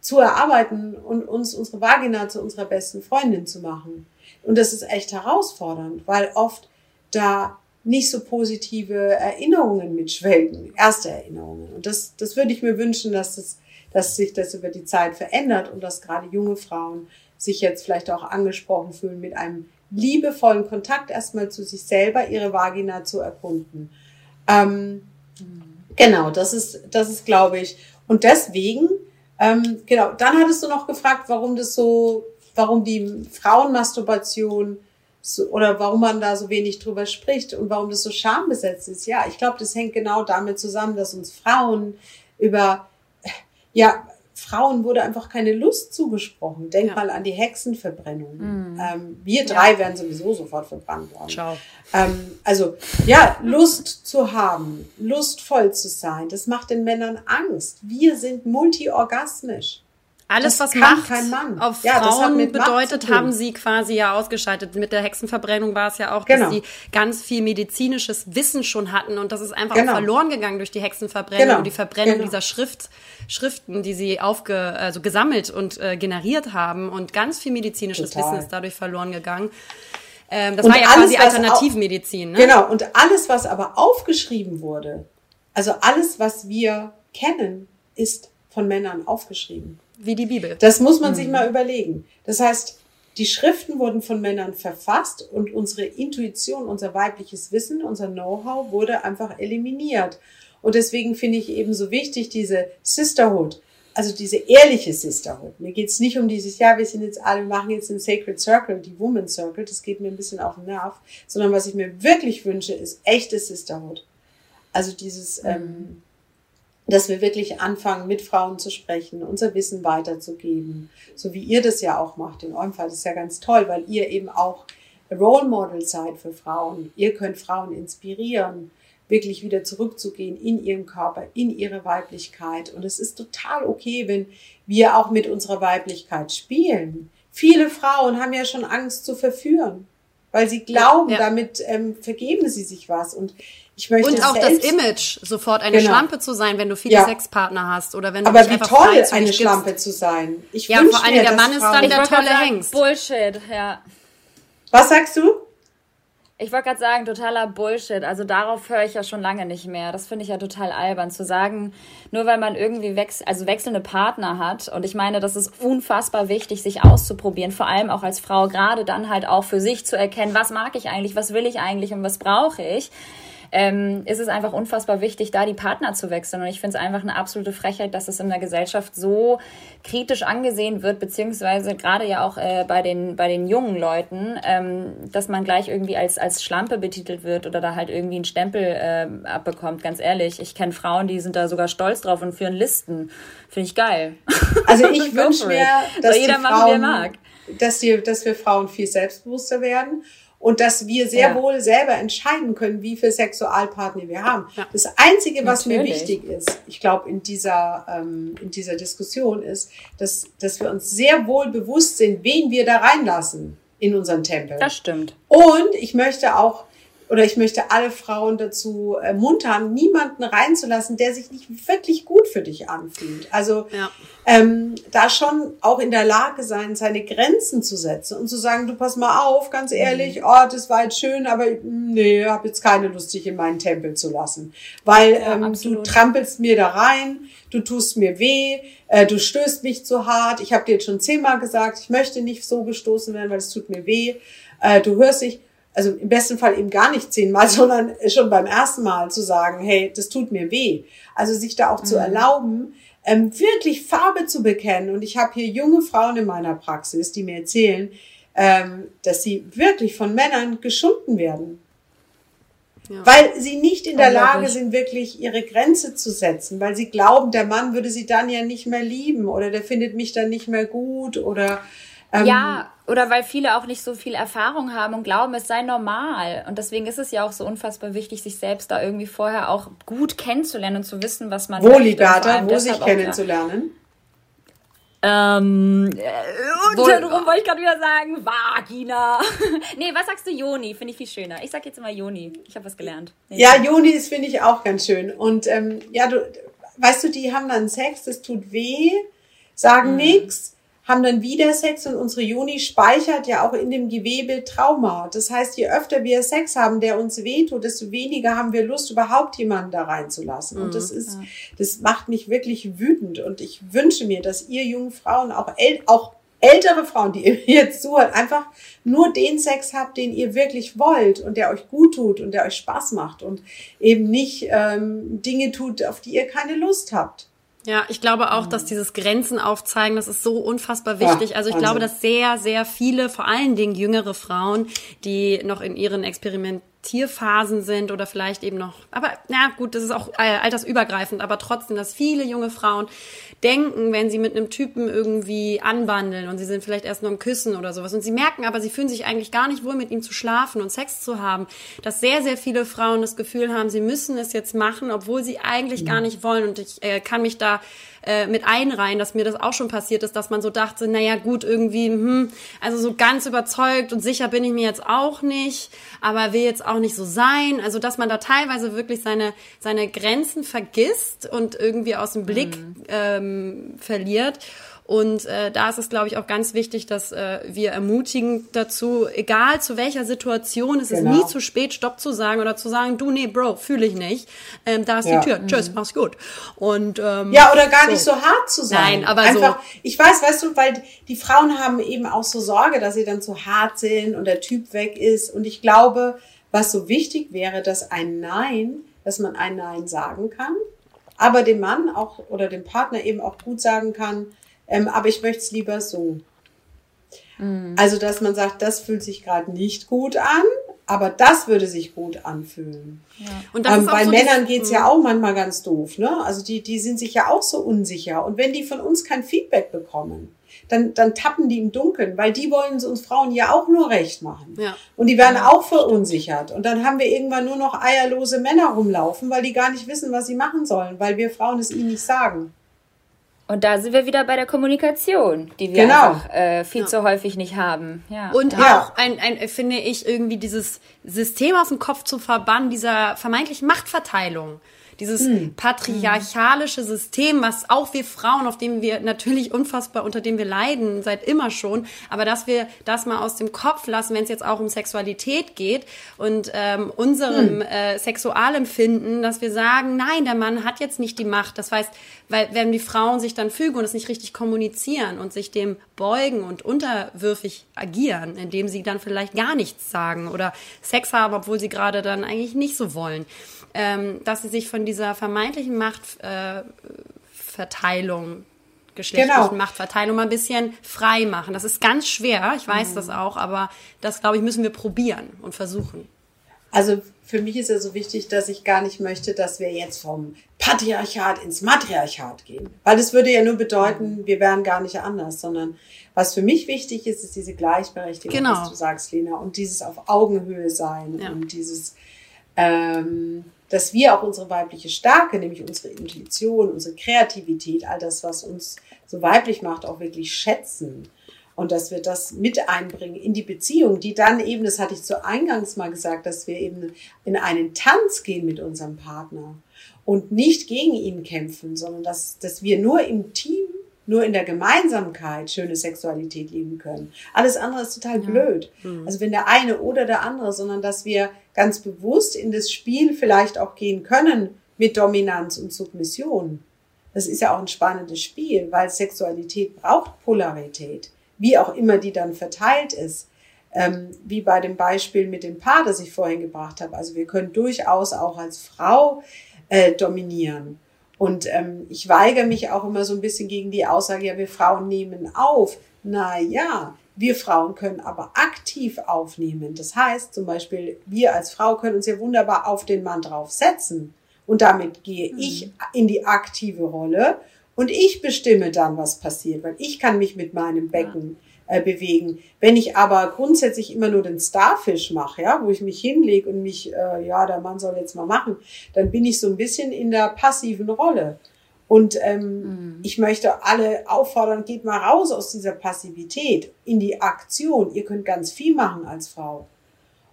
zu erarbeiten und uns unsere Vagina zu unserer besten Freundin zu machen. Und das ist echt herausfordernd, weil oft da nicht so positive Erinnerungen mitschwelgen, erste Erinnerungen. Und das, das würde ich mir wünschen, dass das dass sich das über die Zeit verändert und dass gerade junge Frauen sich jetzt vielleicht auch angesprochen fühlen, mit einem liebevollen Kontakt erstmal zu sich selber, ihre Vagina zu erkunden. Ähm, genau, das ist, das ist, glaube ich. Und deswegen, ähm, genau, dann hattest du noch gefragt, warum das so, warum die Frauenmasturbation so, oder warum man da so wenig drüber spricht und warum das so schambesetzt ist. Ja, ich glaube, das hängt genau damit zusammen, dass uns Frauen über ja, Frauen wurde einfach keine Lust zugesprochen. Denk ja. mal an die Hexenverbrennung. Mhm. Ähm, wir drei ja. wären sowieso sofort verbrannt worden. Ciao. Ähm, also ja, Lust zu haben, lustvoll zu sein, das macht den Männern Angst. Wir sind multiorgasmisch. Alles, das was Macht auf ja, Frauen bedeutet, haben sie quasi ja ausgeschaltet. Mit der Hexenverbrennung war es ja auch, genau. dass sie ganz viel medizinisches Wissen schon hatten und das ist einfach genau. verloren gegangen durch die Hexenverbrennung genau. und die Verbrennung genau. dieser Schrift, Schriften, die sie aufge, also gesammelt und äh, generiert haben und ganz viel medizinisches Total. Wissen ist dadurch verloren gegangen. Ähm, das und war ja alles, quasi Alternativmedizin. Ne? Genau, und alles, was aber aufgeschrieben wurde, also alles, was wir kennen, ist von Männern aufgeschrieben. Wie die Bibel. Das muss man mhm. sich mal überlegen. Das heißt, die Schriften wurden von Männern verfasst und unsere Intuition, unser weibliches Wissen, unser Know-how wurde einfach eliminiert. Und deswegen finde ich eben so wichtig, diese Sisterhood, also diese ehrliche Sisterhood. Mir geht's nicht um dieses, ja, wir sind jetzt alle, machen jetzt den Sacred Circle, die Woman Circle, das geht mir ein bisschen auf den Nerv, sondern was ich mir wirklich wünsche, ist echte Sisterhood. Also dieses, mhm. ähm, dass wir wirklich anfangen, mit Frauen zu sprechen, unser Wissen weiterzugeben, so wie ihr das ja auch macht. In eurem Fall das ist ja ganz toll, weil ihr eben auch Role Model seid für Frauen. Ihr könnt Frauen inspirieren, wirklich wieder zurückzugehen in ihren Körper, in ihre Weiblichkeit. Und es ist total okay, wenn wir auch mit unserer Weiblichkeit spielen. Viele Frauen haben ja schon Angst zu verführen, weil sie glauben, ja. damit ähm, vergeben sie sich was. Und ich möchte und auch das Image, sofort eine genau. Schlampe zu sein, wenn du viele ja. Sexpartner hast oder wenn du Aber wie toll, eine Schlampe gibst. zu sein. Ich ja, vor allem der Mann ist dann der tolle Hengst. Bullshit, ja. Was sagst du? Ich wollte gerade sagen, totaler Bullshit. Also darauf höre ich ja schon lange nicht mehr. Das finde ich ja total albern, zu sagen, nur weil man irgendwie wechs also wechselnde Partner hat. Und ich meine, das ist unfassbar wichtig, sich auszuprobieren, vor allem auch als Frau, gerade dann halt auch für sich zu erkennen, was mag ich eigentlich, was will ich eigentlich und was brauche ich ähm, ist es einfach unfassbar wichtig, da die Partner zu wechseln. Und ich finde es einfach eine absolute Frechheit, dass es in der Gesellschaft so kritisch angesehen wird, beziehungsweise gerade ja auch äh, bei, den, bei den jungen Leuten, ähm, dass man gleich irgendwie als, als Schlampe betitelt wird oder da halt irgendwie einen Stempel äh, abbekommt. Ganz ehrlich, ich kenne Frauen, die sind da sogar stolz drauf und führen Listen. Finde ich geil. Also ich wünsche mir, dass jeder Frauen, mag. Dass, die, dass wir Frauen viel selbstbewusster werden und dass wir sehr ja. wohl selber entscheiden können, wie viele Sexualpartner wir haben. Ja. Das Einzige, was Natürlich. mir wichtig ist, ich glaube, in dieser, ähm, in dieser Diskussion ist, dass, dass wir uns sehr wohl bewusst sind, wen wir da reinlassen in unseren Tempel. Das stimmt. Und ich möchte auch oder ich möchte alle Frauen dazu ermuntern, niemanden reinzulassen, der sich nicht wirklich gut für dich anfühlt. Also ja. ähm, da schon auch in der Lage sein, seine Grenzen zu setzen und zu sagen, du pass mal auf, ganz mhm. ehrlich, mhm. oh, das war jetzt schön, aber nee, habe jetzt keine Lust, dich in meinen Tempel zu lassen, weil ja, ähm, du trampelst mir da rein, du tust mir weh, äh, du stößt mich zu hart. Ich habe dir jetzt schon zehnmal gesagt, ich möchte nicht so gestoßen werden, weil es tut mir weh. Äh, du hörst dich also im besten Fall eben gar nicht zehnmal, sondern schon beim ersten Mal zu sagen, hey, das tut mir weh. Also sich da auch mhm. zu erlauben, ähm, wirklich Farbe zu bekennen. Und ich habe hier junge Frauen in meiner Praxis, die mir erzählen, ähm, dass sie wirklich von Männern geschunden werden. Ja. Weil sie nicht in der Lage sind, wirklich ihre Grenze zu setzen, weil sie glauben, der Mann würde sie dann ja nicht mehr lieben oder der findet mich dann nicht mehr gut oder ähm, ja, oder weil viele auch nicht so viel Erfahrung haben und glauben, es sei normal. Und deswegen ist es ja auch so unfassbar wichtig, sich selbst da irgendwie vorher auch gut kennenzulernen und zu wissen, was man Wo, Ligata, wo sich kennenzulernen? Ähm, äh, untenrum wollte ich gerade wieder sagen, Vagina. nee, was sagst du, Joni? Finde ich viel schöner. Ich sag jetzt immer Joni. Ich habe was gelernt. Nee, ja, Joni, das finde ich auch ganz schön. Und ähm, ja, du, weißt du, die haben dann Sex, das tut weh, sagen mhm. nichts haben dann wieder Sex und unsere Juni speichert ja auch in dem Gewebe Trauma. Das heißt, je öfter wir Sex haben, der uns wehtut, desto weniger haben wir Lust, überhaupt jemanden da reinzulassen. Und das mhm, ist, das macht mich wirklich wütend. Und ich wünsche mir, dass ihr jungen Frauen, auch, äl auch ältere Frauen, die ihr jetzt zuhört, einfach nur den Sex habt, den ihr wirklich wollt und der euch gut tut und der euch Spaß macht und eben nicht ähm, Dinge tut, auf die ihr keine Lust habt. Ja, ich glaube auch, dass dieses Grenzen aufzeigen, das ist so unfassbar wichtig. Ja, also ich glaube, dass sehr, sehr viele, vor allen Dingen jüngere Frauen, die noch in ihren Experimenten Tierphasen sind oder vielleicht eben noch, aber na gut, das ist auch äh, altersübergreifend, aber trotzdem, dass viele junge Frauen denken, wenn sie mit einem Typen irgendwie anwandeln und sie sind vielleicht erst nur am Küssen oder sowas. Und sie merken aber, sie fühlen sich eigentlich gar nicht wohl, mit ihm zu schlafen und Sex zu haben, dass sehr, sehr viele Frauen das Gefühl haben, sie müssen es jetzt machen, obwohl sie eigentlich gar nicht wollen. Und ich äh, kann mich da äh, mit einreihen, dass mir das auch schon passiert ist, dass man so dachte, naja gut, irgendwie, hm, also so ganz überzeugt und sicher bin ich mir jetzt auch nicht, aber will jetzt auch nicht so sein. Also dass man da teilweise wirklich seine, seine Grenzen vergisst und irgendwie aus dem Blick mhm. ähm, verliert. Und äh, da ist es, glaube ich, auch ganz wichtig, dass äh, wir ermutigen dazu, egal zu welcher Situation, es genau. ist nie zu spät, Stopp zu sagen oder zu sagen, du, nee, Bro, fühle ich nicht. Ähm, da ist ja. die Tür. Mhm. Tschüss, mach's gut. Und ähm, ja, oder gar so. nicht so hart zu sein. Nein, aber einfach. So. Ich weiß, weißt du, weil die Frauen haben eben auch so Sorge, dass sie dann zu hart sind und der Typ weg ist. Und ich glaube, was so wichtig wäre, dass ein Nein, dass man ein Nein sagen kann, aber dem Mann auch oder dem Partner eben auch gut sagen kann, ähm, aber ich möchte es lieber so. Mhm. Also, dass man sagt, das fühlt sich gerade nicht gut an, aber das würde sich gut anfühlen. Ja. Und ähm, bei so Männern geht's ja mhm. auch manchmal ganz doof, ne? Also die, die sind sich ja auch so unsicher. Und wenn die von uns kein Feedback bekommen, dann, dann tappen die im Dunkeln, weil die wollen uns Frauen ja auch nur recht machen. Ja. Und die werden ja, auch verunsichert. Und dann haben wir irgendwann nur noch eierlose Männer rumlaufen, weil die gar nicht wissen, was sie machen sollen, weil wir Frauen es ihnen nicht sagen. Und da sind wir wieder bei der Kommunikation, die wir genau. einfach äh, viel ja. zu häufig nicht haben. Ja. Und ja. auch ein, ein, finde ich, irgendwie dieses System aus dem Kopf zu verbannen, dieser vermeintlichen Machtverteilung Dieses mhm. patriarchalische System, was auch wir Frauen, auf dem wir natürlich unfassbar, unter dem wir leiden, seit immer schon, aber dass wir das mal aus dem Kopf lassen, wenn es jetzt auch um Sexualität geht und ähm, unserem mhm. äh, Sexualempfinden, dass wir sagen, nein, der Mann hat jetzt nicht die Macht. Das heißt, weil wenn die Frauen sich dann fügen und es nicht richtig kommunizieren und sich dem beugen und unterwürfig agieren, indem sie dann vielleicht gar nichts sagen oder Sex haben, obwohl sie gerade dann eigentlich nicht so wollen, ähm, dass sie sich von dieser vermeintlichen Machtverteilung äh, geschlechtlichen genau. Machtverteilung mal ein bisschen frei machen. Das ist ganz schwer, ich weiß mhm. das auch, aber das, glaube ich, müssen wir probieren und versuchen. Also für mich ist ja so wichtig, dass ich gar nicht möchte, dass wir jetzt vom Patriarchat ins Matriarchat gehen. Weil das würde ja nur bedeuten, wir wären gar nicht anders, sondern was für mich wichtig ist, ist diese Gleichberechtigung, genau. was du sagst, Lena, und dieses auf Augenhöhe sein ja. und dieses, ähm, dass wir auch unsere weibliche Stärke, nämlich unsere Intuition, unsere Kreativität, all das, was uns so weiblich macht, auch wirklich schätzen. Und dass wir das mit einbringen in die Beziehung, die dann eben, das hatte ich zu Eingangs mal gesagt, dass wir eben in einen Tanz gehen mit unserem Partner und nicht gegen ihn kämpfen, sondern dass, dass wir nur im Team, nur in der Gemeinsamkeit schöne Sexualität leben können. Alles andere ist total ja. blöd. Mhm. Also wenn der eine oder der andere, sondern dass wir ganz bewusst in das Spiel vielleicht auch gehen können mit Dominanz und Submission. Das ist ja auch ein spannendes Spiel, weil Sexualität braucht Polarität wie auch immer die dann verteilt ist. Ähm, wie bei dem Beispiel mit dem Paar, das ich vorhin gebracht habe. Also wir können durchaus auch als Frau äh, dominieren. Und ähm, ich weigere mich auch immer so ein bisschen gegen die Aussage, ja, wir Frauen nehmen auf. Na ja, wir Frauen können aber aktiv aufnehmen. Das heißt zum Beispiel, wir als Frau können uns ja wunderbar auf den Mann draufsetzen. Und damit gehe mhm. ich in die aktive Rolle und ich bestimme dann, was passiert, weil ich kann mich mit meinem Becken äh, bewegen. Wenn ich aber grundsätzlich immer nur den Starfish mache, ja, wo ich mich hinlege und mich, äh, ja, der Mann soll jetzt mal machen, dann bin ich so ein bisschen in der passiven Rolle. Und ähm, mhm. ich möchte alle auffordern, geht mal raus aus dieser Passivität in die Aktion. Ihr könnt ganz viel machen als Frau.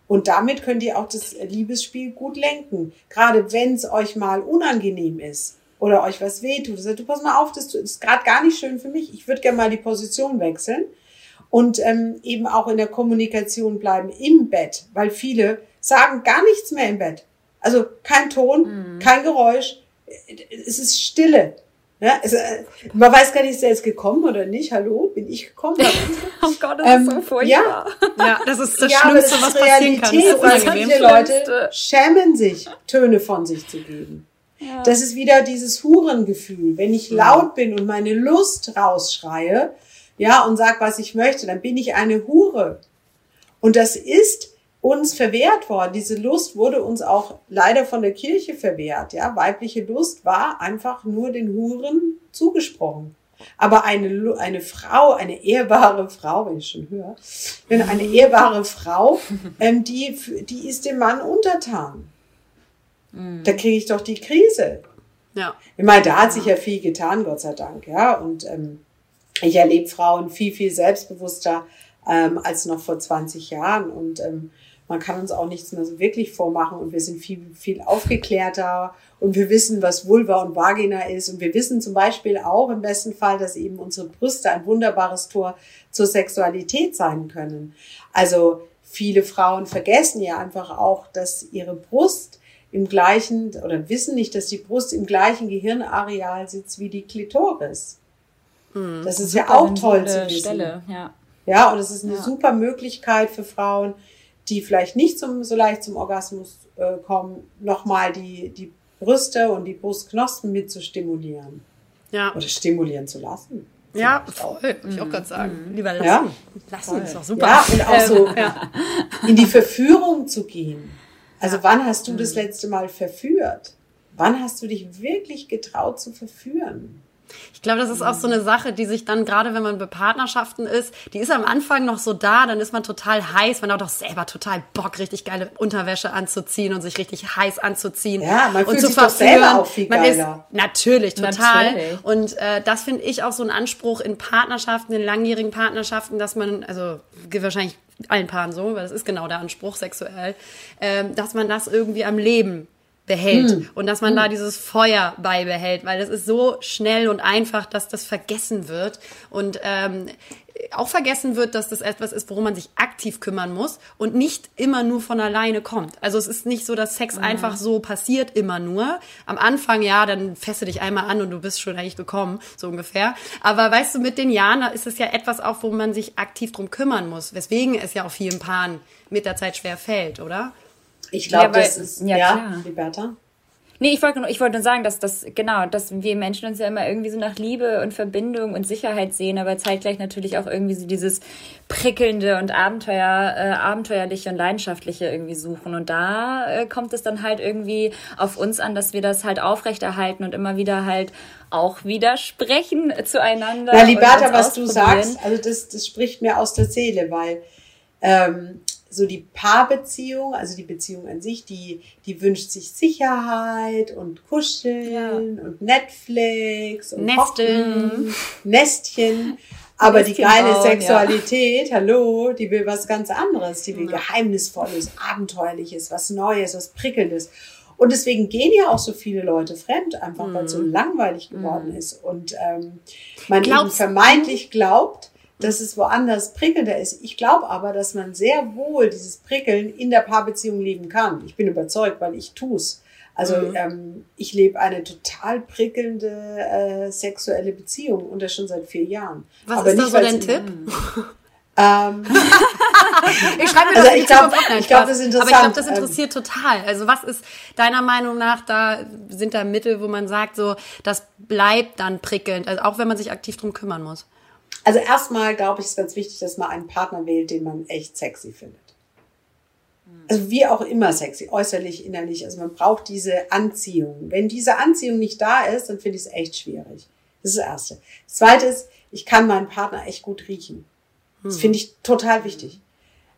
Und damit könnt ihr auch das Liebesspiel gut lenken. Gerade wenn es euch mal unangenehm ist oder euch was wehtut. Sagt, du pass mal auf, das ist gerade gar nicht schön für mich. Ich würde gerne mal die Position wechseln und ähm, eben auch in der Kommunikation bleiben im Bett, weil viele sagen gar nichts mehr im Bett. Also kein Ton, mhm. kein Geräusch, es ist Stille. Ja, es, äh, man weiß gar nicht, ist er jetzt gekommen oder nicht. Hallo, bin ich gekommen? oh Gott, das ähm, ist so furchtbar. Ja, ja das ist das ja, Schlimmste, das was passieren kann. Das Manche Leute schämen sich, Töne von sich zu geben. Das ist wieder dieses Hurengefühl. Wenn ich laut bin und meine Lust rausschreie, ja, und sag, was ich möchte, dann bin ich eine Hure. Und das ist uns verwehrt worden. Diese Lust wurde uns auch leider von der Kirche verwehrt. Ja, weibliche Lust war einfach nur den Huren zugesprochen. Aber eine, eine Frau, eine ehrbare Frau, wenn ich schon höre, wenn eine ehrbare Frau, ähm, die, die ist dem Mann untertan. Da kriege ich doch die Krise. Ja. Ich meine, da hat sich ja viel getan, Gott sei Dank, ja. Und ähm, ich erlebe Frauen viel, viel selbstbewusster ähm, als noch vor 20 Jahren. Und ähm, man kann uns auch nichts mehr so wirklich vormachen. Und wir sind viel, viel aufgeklärter und wir wissen, was Vulva und Vagina ist. Und wir wissen zum Beispiel auch im besten Fall, dass eben unsere Brüste ein wunderbares Tor zur Sexualität sein können. Also viele Frauen vergessen ja einfach auch, dass ihre Brust im gleichen oder wissen nicht, dass die Brust im gleichen Gehirnareal sitzt wie die Klitoris. Hm, das ist ja auch toll zu wissen. Stelle, ja. ja, und es ist eine ja. super Möglichkeit für Frauen, die vielleicht nicht zum, so leicht zum Orgasmus äh, kommen, nochmal die, die Brüste und die Brustknospen mit zu stimulieren. Ja. Oder stimulieren zu lassen. Ja, voll, würde ich auch gerade sagen. Mhm. Lieber lassen. Ja? Lassen ist doch super. Ja, und auch so ja. in die Verführung zu gehen. Also wann hast du das mhm. letzte Mal verführt? Wann hast du dich wirklich getraut zu verführen? Ich glaube, das ist auch so eine Sache, die sich dann gerade, wenn man bei Partnerschaften ist, die ist am Anfang noch so da, dann ist man total heiß, man hat auch selber total Bock, richtig geile Unterwäsche anzuziehen und sich richtig heiß anzuziehen. Ja, man fühlt und sich doch selber auch viel geiler. Ist, natürlich, total. Natürlich. Und äh, das finde ich auch so ein Anspruch in Partnerschaften, in langjährigen Partnerschaften, dass man, also wahrscheinlich allen Paaren so, weil das ist genau der Anspruch sexuell, ähm, dass man das irgendwie am Leben behält hm. und dass man hm. da dieses Feuer beibehält, weil das ist so schnell und einfach, dass das vergessen wird und ähm, auch vergessen wird, dass das etwas ist, worum man sich aktiv kümmern muss und nicht immer nur von alleine kommt. Also es ist nicht so, dass Sex mhm. einfach so passiert immer nur. Am Anfang, ja, dann feste dich einmal an und du bist schon eigentlich gekommen, so ungefähr. Aber weißt du, mit den Jahren da ist es ja etwas auch, wo man sich aktiv drum kümmern muss. Weswegen es ja auch vielen Paaren mit der Zeit schwer fällt, oder? Ich glaube, ja, das ist, ja, ja Liberta. Nee, ich wollte ich wollte nur sagen, dass das, genau, dass wir Menschen uns ja immer irgendwie so nach Liebe und Verbindung und Sicherheit sehen, aber zeitgleich natürlich auch irgendwie so dieses prickelnde und Abenteuer, äh, abenteuerliche und leidenschaftliche irgendwie suchen. Und da äh, kommt es dann halt irgendwie auf uns an, dass wir das halt aufrechterhalten und immer wieder halt auch widersprechen zueinander. Na, Liberta, was du sagst, also das, das spricht mir aus der Seele, weil ähm, so die Paarbeziehung, also die Beziehung an sich, die, die wünscht sich Sicherheit und Kuscheln ja. und Netflix und Nesteln, Kochen, Nestchen. Aber Nestchen die geile bauen, Sexualität, ja. hallo, die will was ganz anderes. Die will ja. Geheimnisvolles, Abenteuerliches, was Neues, was Prickelndes. Und deswegen gehen ja auch so viele Leute fremd, einfach mhm. weil es so langweilig geworden mhm. ist. Und ähm, man Glaubst eben vermeintlich glaubt, dass es woanders prickelnder ist. Ich glaube aber, dass man sehr wohl dieses Prickeln in der Paarbeziehung leben kann. Ich bin überzeugt, weil ich tu's. Also mhm. ähm, ich lebe eine total prickelnde äh, sexuelle Beziehung und das schon seit vier Jahren. Was aber ist nicht, da so dein Tipp? Ähm, ich schreibe mir das also ich glaube, ich glaube, das ist interessant. Aber ich glaube, das interessiert ähm, total. Also was ist deiner Meinung nach da sind da Mittel, wo man sagt, so das bleibt dann prickelnd, also auch wenn man sich aktiv drum kümmern muss? Also erstmal glaube ich, ist ganz wichtig, dass man einen Partner wählt, den man echt sexy findet. Also wie auch immer sexy, äußerlich, innerlich. Also man braucht diese Anziehung. Wenn diese Anziehung nicht da ist, dann finde ich es echt schwierig. Das ist das Erste. Das Zweite ist, ich kann meinen Partner echt gut riechen. Das hm. finde ich total wichtig.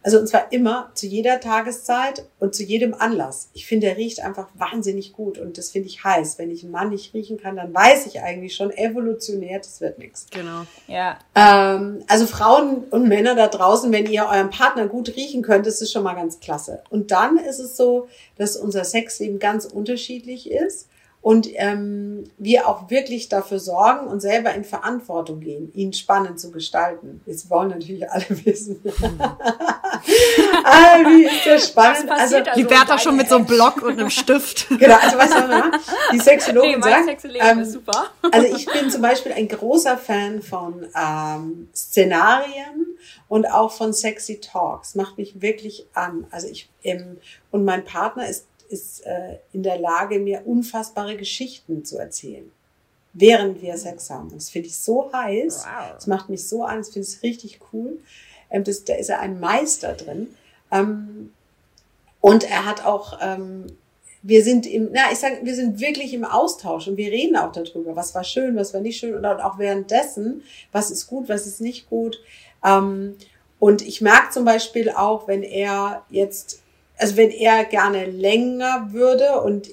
Also und zwar immer, zu jeder Tageszeit und zu jedem Anlass. Ich finde, er riecht einfach wahnsinnig gut und das finde ich heiß. Wenn ich einen Mann nicht riechen kann, dann weiß ich eigentlich schon evolutionär, das wird nichts. Genau. Ja. Ähm, also Frauen und Männer da draußen, wenn ihr euren Partner gut riechen könnt, ist es schon mal ganz klasse. Und dann ist es so, dass unser Sexleben ganz unterschiedlich ist und ähm, wir auch wirklich dafür sorgen und selber in Verantwortung gehen, ihn spannend zu gestalten. Jetzt wollen natürlich alle wissen. ah, wie ist das spannend? Also, also die Bertha schon mit so einem Block und einem Stift. genau, also weißt du, die Sexologin nee, sagt, ähm, super. also ich bin zum Beispiel ein großer Fan von ähm, Szenarien und auch von sexy Talks. Macht mich wirklich an. Also ich ähm, und mein Partner ist ist äh, in der Lage, mir unfassbare Geschichten zu erzählen, während wir Sex haben. Und das finde ich so heiß. Wow. Das macht mich so an. Das finde ich richtig cool. Ähm, das, da ist er ein Meister drin. Ähm, und er hat auch, ähm, wir sind im, na, ich sage, wir sind wirklich im Austausch und wir reden auch darüber, was war schön, was war nicht schön und auch währenddessen, was ist gut, was ist nicht gut. Ähm, und ich merke zum Beispiel auch, wenn er jetzt also wenn er gerne länger würde und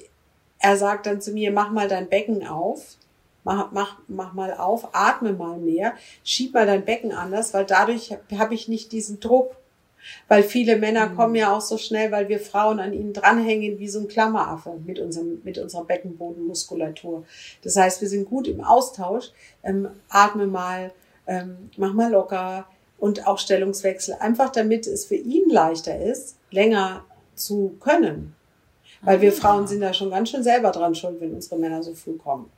er sagt dann zu mir, mach mal dein Becken auf, mach, mach, mach mal auf, atme mal mehr, schieb mal dein Becken anders, weil dadurch habe hab ich nicht diesen Druck. Weil viele Männer mhm. kommen ja auch so schnell, weil wir Frauen an ihnen dranhängen wie so ein Klammeraffe mit, unserem, mit unserer Beckenbodenmuskulatur. Das heißt, wir sind gut im Austausch. Ähm, atme mal, ähm, mach mal locker und auch Stellungswechsel. Einfach damit es für ihn leichter ist, länger zu können. Weil wir Frauen sind da schon ganz schön selber dran schuld, wenn unsere Männer so früh kommen.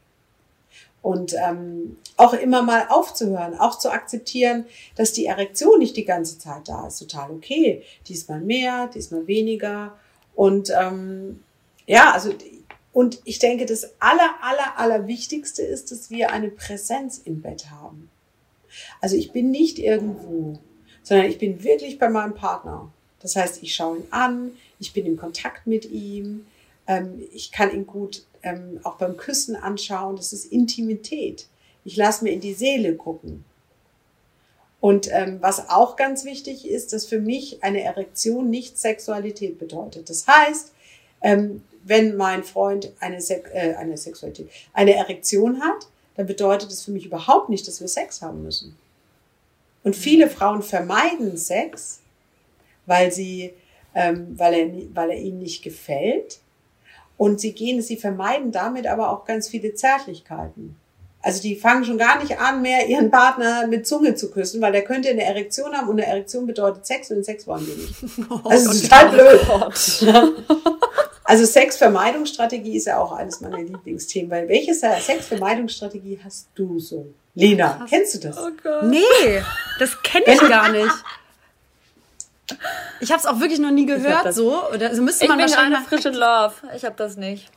Und ähm, auch immer mal aufzuhören, auch zu akzeptieren, dass die Erektion nicht die ganze Zeit da ist. Total okay. Diesmal mehr, diesmal weniger. Und ähm, ja, also und ich denke, das aller, aller, aller Wichtigste ist, dass wir eine Präsenz im Bett haben. Also ich bin nicht irgendwo, sondern ich bin wirklich bei meinem Partner. Das heißt, ich schaue ihn an, ich bin in Kontakt mit ihm, ähm, ich kann ihn gut ähm, auch beim Küssen anschauen. Das ist Intimität. Ich lasse mir in die Seele gucken. Und ähm, was auch ganz wichtig ist, dass für mich eine Erektion nicht Sexualität bedeutet. Das heißt, ähm, wenn mein Freund eine, Se äh, eine Sexualität, eine Erektion hat, dann bedeutet es für mich überhaupt nicht, dass wir Sex haben müssen. Und viele Frauen vermeiden Sex, weil sie ähm, weil, er, weil er ihnen nicht gefällt Und sie gehen, sie vermeiden damit aber auch ganz viele Zärtlichkeiten. Also die fangen schon gar nicht an, mehr ihren Partner mit Zunge zu küssen, weil der könnte eine Erektion haben und eine Erektion bedeutet Sex und Sex wollen die nicht. Oh also das ist total blöd. Also Sexvermeidungsstrategie ist ja auch eines meiner Lieblingsthemen, weil welche Sexvermeidungsstrategie hast du so? Lena, kennst du das? Oh Gott. Nee, das kenne ich gar nicht. Ich habe es auch wirklich noch nie gehört so. Oder also müsste man ich bin wahrscheinlich frisch in Love. Ich habe das nicht.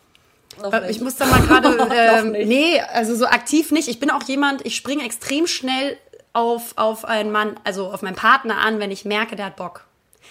Äh, ich muss da mal gerade, ähm, nee, also so aktiv nicht. Ich bin auch jemand, ich springe extrem schnell auf, auf einen Mann, also auf meinen Partner an, wenn ich merke, der hat Bock.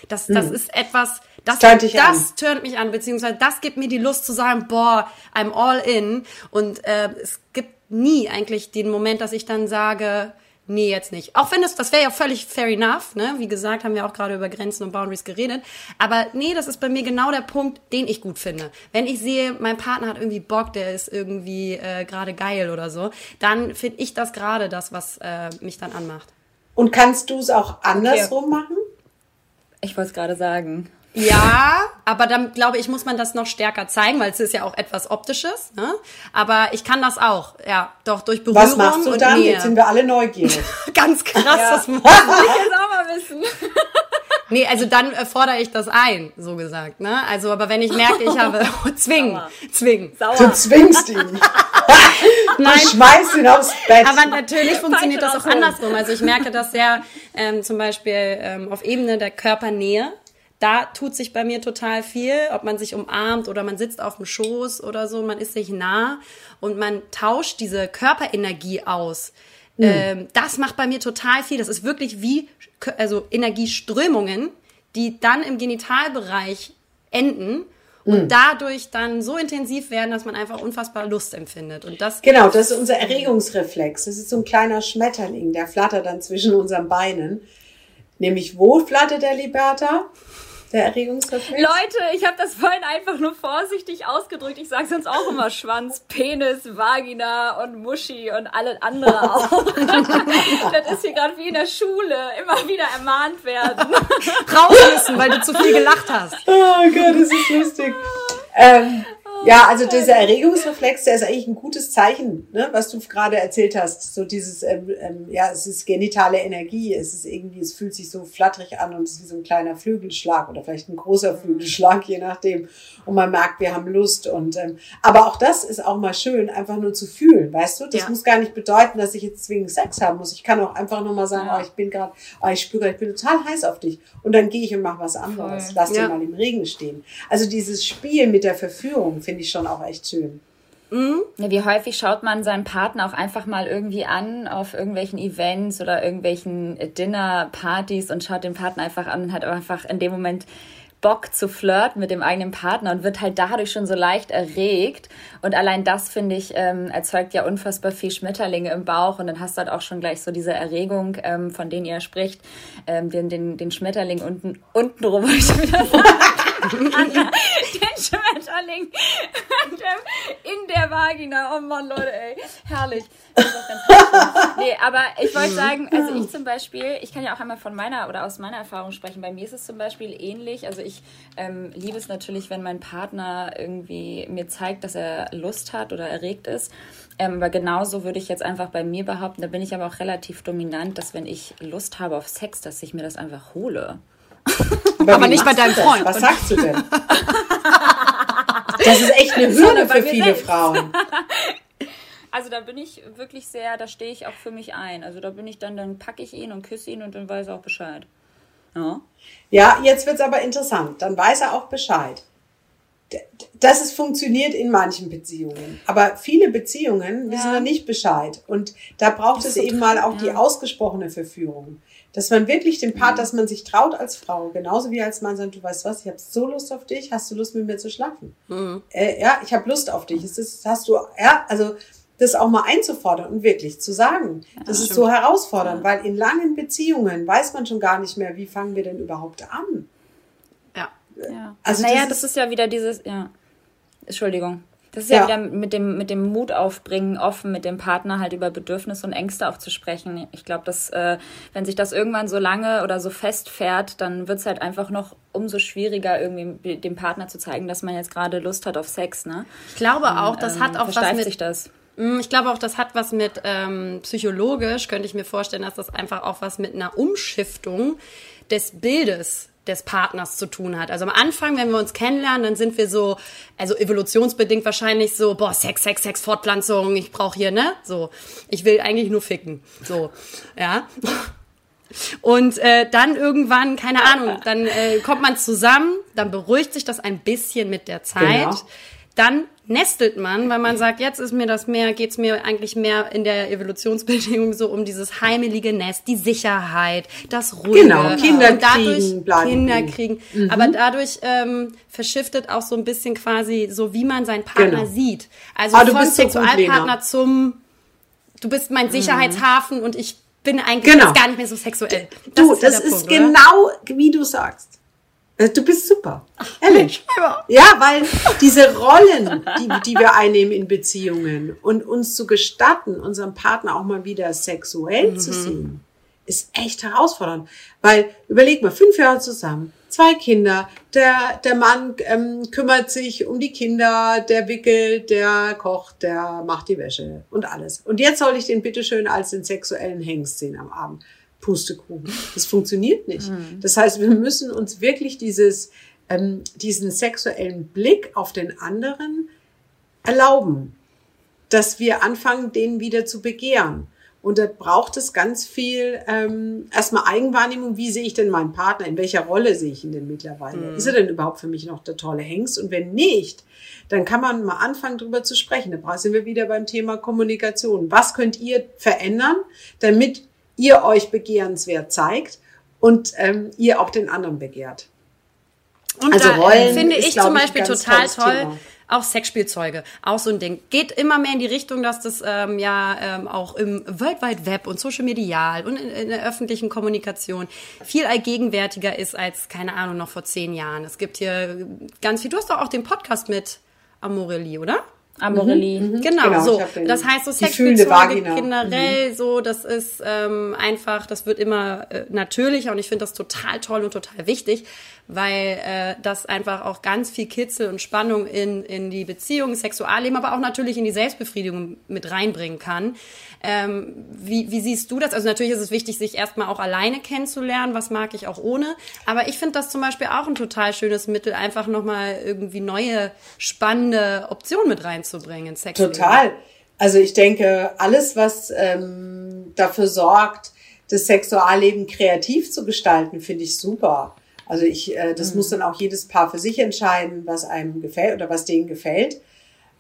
Das, das hm. ist etwas, das, das, das turnt mich an, beziehungsweise das gibt mir die Lust zu sagen, boah, I'm all in. Und äh, es gibt nie eigentlich den Moment, dass ich dann sage, nee, jetzt nicht. Auch wenn das, das wäre ja völlig fair enough, ne? Wie gesagt, haben wir auch gerade über Grenzen und Boundaries geredet. Aber nee, das ist bei mir genau der Punkt, den ich gut finde. Wenn ich sehe, mein Partner hat irgendwie Bock, der ist irgendwie äh, gerade geil oder so, dann finde ich das gerade das, was äh, mich dann anmacht. Und kannst du es auch andersrum okay. machen? Ich wollte es gerade sagen. Ja, aber dann glaube ich, muss man das noch stärker zeigen, weil es ist ja auch etwas Optisches. Ne? Aber ich kann das auch, ja, doch durch Berührung Was machst du und dann? Nähe. Jetzt sind wir alle neugierig. Ganz krass, ja. das muss ich jetzt auch mal wissen. nee, also dann äh, fordere ich das ein, so gesagt. Ne? Also, aber wenn ich merke, ich habe oh, zwingen, zwingen. Sauer. Du zwingst ihn. Nein. Du schmeißt ihn aufs Bett. Aber natürlich funktioniert das auch andersrum. Also ich merke das sehr ähm, zum Beispiel ähm, auf Ebene der Körpernähe da tut sich bei mir total viel, ob man sich umarmt oder man sitzt auf dem Schoß oder so, man ist sich nah und man tauscht diese Körperenergie aus. Mhm. Ähm, das macht bei mir total viel. Das ist wirklich wie also Energieströmungen, die dann im Genitalbereich enden und mhm. dadurch dann so intensiv werden, dass man einfach unfassbar Lust empfindet. Und das genau, das ist unser Erregungsreflex. Das ist so ein kleiner Schmetterling, der flattert dann zwischen unseren Beinen. Nämlich wo flattert der Liberta? Der Erregungsreflex? Leute, ich habe das vorhin einfach nur vorsichtig ausgedrückt. Ich sage sonst auch immer Schwanz, Penis, Vagina und Muschi und alle andere auch. das ist hier gerade wie in der Schule. Immer wieder ermahnt werden. Raus müssen, weil du zu viel gelacht hast. Oh Gott, das ist lustig. Ähm, ja, also dieser Erregungsreflex, der ist eigentlich ein gutes Zeichen, ne, was du gerade erzählt hast. So dieses, ähm, ähm, ja, es ist genitale Energie, es ist irgendwie, es fühlt sich so flatterig an und es ist wie so ein kleiner Flügelschlag oder vielleicht ein großer Flügelschlag, je nachdem. Und man merkt, wir haben Lust und, ähm, aber auch das ist auch mal schön, einfach nur zu fühlen, weißt du? Das ja. muss gar nicht bedeuten, dass ich jetzt zwingend Sex haben muss. Ich kann auch einfach nur mal sagen, ja. oh, ich bin gerade, oh, ich spüre, ich bin total heiß auf dich. Und dann gehe ich und mache was anderes. Voll. Lass ja. den mal im Regen stehen. Also dieses Spiel mit der Verführung, finde ich schon auch echt schön. Mhm. Ja, wie häufig schaut man seinen Partner auch einfach mal irgendwie an auf irgendwelchen Events oder irgendwelchen Dinnerpartys und schaut den Partner einfach an und hat einfach in dem Moment Bock zu flirten mit dem eigenen Partner und wird halt dadurch schon so leicht erregt. Und allein das, finde ich, ähm, erzeugt ja unfassbar viel Schmetterlinge im Bauch. Und dann hast du halt auch schon gleich so diese Erregung, ähm, von denen ihr spricht, ähm, den, den, den Schmetterling unten, unten rum, ich wieder den Schmetterling in der Vagina. Oh Mann, Leute, ey. Herrlich. nee, aber ich wollte sagen, also ich zum Beispiel, ich kann ja auch einmal von meiner oder aus meiner Erfahrung sprechen. Bei mir ist es zum Beispiel ähnlich. Also ich ähm, liebe es natürlich, wenn mein Partner irgendwie mir zeigt, dass er Lust hat oder erregt ist. Ähm, aber genauso würde ich jetzt einfach bei mir behaupten, da bin ich aber auch relativ dominant, dass wenn ich Lust habe auf Sex, dass ich mir das einfach hole. Aber, aber nicht bei deinem Freund. Was sagst du denn? das ist echt eine Hürde für viele selbst. Frauen. Also da bin ich wirklich sehr, da stehe ich auch für mich ein. Also da bin ich dann, dann packe ich ihn und küsse ihn und dann weiß er auch Bescheid. Ja, ja jetzt wird es aber interessant. Dann weiß er auch Bescheid. Dass es funktioniert in manchen Beziehungen. Aber viele Beziehungen wissen ja. da nicht Bescheid. Und da braucht es eben mal auch ja. die ausgesprochene Verführung. Dass man wirklich den Part, mhm. dass man sich traut als Frau, genauso wie als Mann sagt, du weißt was, ich habe so Lust auf dich, hast du Lust mit mir zu schlafen? Mhm. Äh, ja, ich habe Lust auf dich. Ist das, hast du, ja, also das auch mal einzufordern und wirklich zu sagen. Ja, das, ist so herausfordernd, ja. weil in langen Beziehungen weiß man schon gar nicht mehr, wie fangen wir denn überhaupt an. Ja. ja. Also naja, das, das ist ja wieder dieses, ja. Entschuldigung. Das ist ja, ja, wieder mit dem, mit dem Mut aufbringen, offen mit dem Partner halt über Bedürfnisse und Ängste auch zu sprechen. Ich glaube, dass äh, wenn sich das irgendwann so lange oder so festfährt, dann wird es halt einfach noch umso schwieriger, irgendwie dem Partner zu zeigen, dass man jetzt gerade Lust hat auf Sex. Ne? Ich glaube auch, das ähm, hat auch was mit... Sich das. Mm, ich glaube auch, das hat was mit ähm, psychologisch, könnte ich mir vorstellen, dass das einfach auch was mit einer Umschiftung des Bildes des Partners zu tun hat. Also am Anfang, wenn wir uns kennenlernen, dann sind wir so, also evolutionsbedingt wahrscheinlich so, boah, Sex, Sex, Sex, Fortpflanzung, ich brauche hier, ne? So, ich will eigentlich nur ficken. So, ja. Und äh, dann irgendwann, keine Ahnung, dann äh, kommt man zusammen, dann beruhigt sich das ein bisschen mit der Zeit. Genau. Dann nestelt man, weil man sagt, jetzt ist mir das mehr, geht's mir eigentlich mehr in der Evolutionsbedingung so um dieses heimelige Nest, die Sicherheit, das Ruhe. Genau, Kinder und dadurch kriegen, Kinder kriegen. Mhm. Aber dadurch ähm, verschiftet auch so ein bisschen quasi so, wie man seinen Partner genau. sieht. Also ah, von Sexualpartner zum, du bist mein. Sicherheitshafen mhm. und ich bin eigentlich genau. gar nicht mehr so sexuell. Das du, ist das ist Punkt, genau, oder? wie du sagst. Äh, du bist super. Ehrlich. Ja, weil diese Rollen, die, die wir einnehmen in Beziehungen und uns zu gestatten, unseren Partner auch mal wieder sexuell mhm. zu sehen, ist echt herausfordernd. Weil, überleg mal, fünf Jahre zusammen, zwei Kinder, der, der Mann ähm, kümmert sich um die Kinder, der wickelt, der kocht, der macht die Wäsche und alles. Und jetzt soll ich den bitteschön als den sexuellen Hengst sehen am Abend. Pustekuchen. Das funktioniert nicht. Mhm. Das heißt, wir müssen uns wirklich dieses, ähm, diesen sexuellen Blick auf den anderen erlauben, dass wir anfangen, den wieder zu begehren. Und da braucht es ganz viel ähm, erstmal Eigenwahrnehmung. Wie sehe ich denn meinen Partner? In welcher Rolle sehe ich ihn denn mittlerweile? Mhm. Ist er denn überhaupt für mich noch der tolle Hengst? Und wenn nicht, dann kann man mal anfangen, darüber zu sprechen. Da sind wir wieder beim Thema Kommunikation. Was könnt ihr verändern, damit ihr euch begehrenswert zeigt und ähm, ihr auch den anderen begehrt. Und also da Rollen finde ich ist, zum Beispiel total toll. Thema. Auch Sexspielzeuge, auch so ein Ding. Geht immer mehr in die Richtung, dass das ähm, ja ähm, auch im World Wide Web und Social Medial und in, in der öffentlichen Kommunikation viel allgegenwärtiger ist als, keine Ahnung, noch vor zehn Jahren. Es gibt hier ganz viel. Du hast doch auch den Podcast mit Amorelie, oder? Amorelie. Mhm, mhm. Genau, genau, so. Das heißt, so Sexspielzeuge generell, mhm. so, das ist ähm, einfach, das wird immer äh, natürlicher und ich finde das total toll und total wichtig, weil äh, das einfach auch ganz viel Kitzel und Spannung in, in die Beziehung, Sexualleben, aber auch natürlich in die Selbstbefriedigung mit reinbringen kann. Ähm, wie, wie siehst du das? Also natürlich ist es wichtig, sich erstmal auch alleine kennenzulernen, was mag ich auch ohne. Aber ich finde das zum Beispiel auch ein total schönes Mittel, einfach nochmal irgendwie neue, spannende Optionen mit reinzubringen ins Sexleben. Total. Also ich denke, alles, was ähm, dafür sorgt, das Sexualleben kreativ zu gestalten, finde ich super. Also ich, äh, das mhm. muss dann auch jedes Paar für sich entscheiden, was einem gefällt oder was denen gefällt.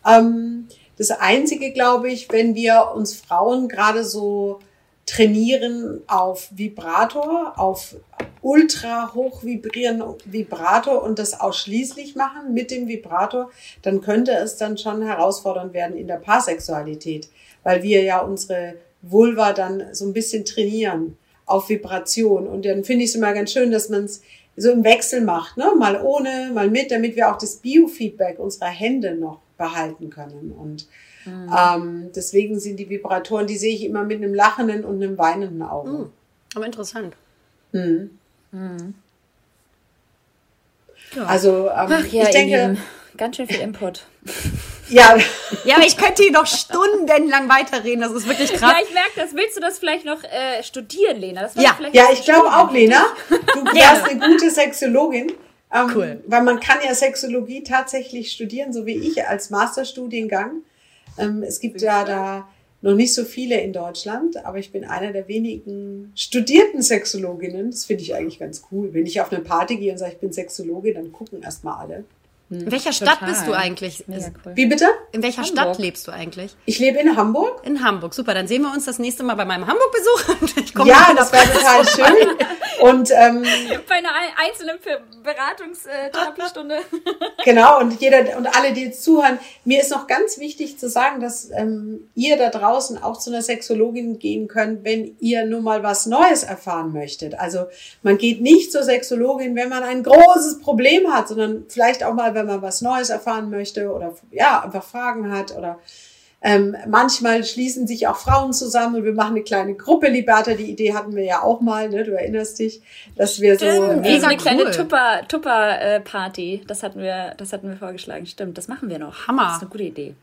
Ähm, das Einzige, glaube ich, wenn wir uns Frauen gerade so trainieren auf Vibrator, auf ultra hoch vibrierenden Vibrator und das ausschließlich machen mit dem Vibrator, dann könnte es dann schon herausfordernd werden in der Paarsexualität, weil wir ja unsere Vulva dann so ein bisschen trainieren auf Vibration. Und dann finde ich es immer ganz schön, dass man es so im Wechsel macht, ne? mal ohne, mal mit, damit wir auch das Biofeedback unserer Hände noch behalten können. Und mhm. ähm, deswegen sind die Vibratoren, die sehe ich immer mit einem lachenden und einem weinenden Auge. Mhm. Aber interessant. Mhm. Mhm. Ja. Also ähm, Ach, ja, ich denke, ganz schön viel Input. Ja. ja, aber ich könnte hier noch stundenlang weiterreden. Das ist wirklich krass. Ja, ich merke das. Willst du das vielleicht noch äh, studieren, Lena? ja, ja ich glaube auch, Lena. Du wärst eine gute Sexologin. Ähm, cool. Weil man kann ja Sexologie tatsächlich studieren, so wie ich als Masterstudiengang. Ähm, es gibt ja da noch nicht so viele in Deutschland, aber ich bin einer der wenigen studierten Sexologinnen. Das finde ich eigentlich ganz cool. Wenn ich auf eine Party gehe und sage, ich bin Sexologin, dann gucken erstmal alle. In welcher Stadt Total. bist du eigentlich? Cool. Wie bitte? In welcher Hamburg. Stadt lebst du eigentlich? Ich lebe in Hamburg. In Hamburg, super. Dann sehen wir uns das nächste Mal bei meinem Hamburg-Besuch. Ja, das wäre total schön. Und ähm, bei einer einzelnen Beratungstherapiestunde. genau. Und jeder und alle, die jetzt zuhören, mir ist noch ganz wichtig zu sagen, dass ähm, ihr da draußen auch zu einer Sexologin gehen könnt, wenn ihr nur mal was Neues erfahren möchtet. Also man geht nicht zur Sexologin, wenn man ein großes Problem hat, sondern vielleicht auch mal wenn man was Neues erfahren möchte oder ja, einfach Fragen hat oder ähm, manchmal schließen sich auch Frauen zusammen und wir machen eine kleine Gruppe. Liberta, die Idee hatten wir ja auch mal, ne? du erinnerst dich, dass wir Stimmt, so äh, äh, so eine kleine Tupper, Tupper äh, Party. Das hatten wir, das hatten wir vorgeschlagen. Stimmt, das machen wir noch. Hammer. Das ist eine gute Idee.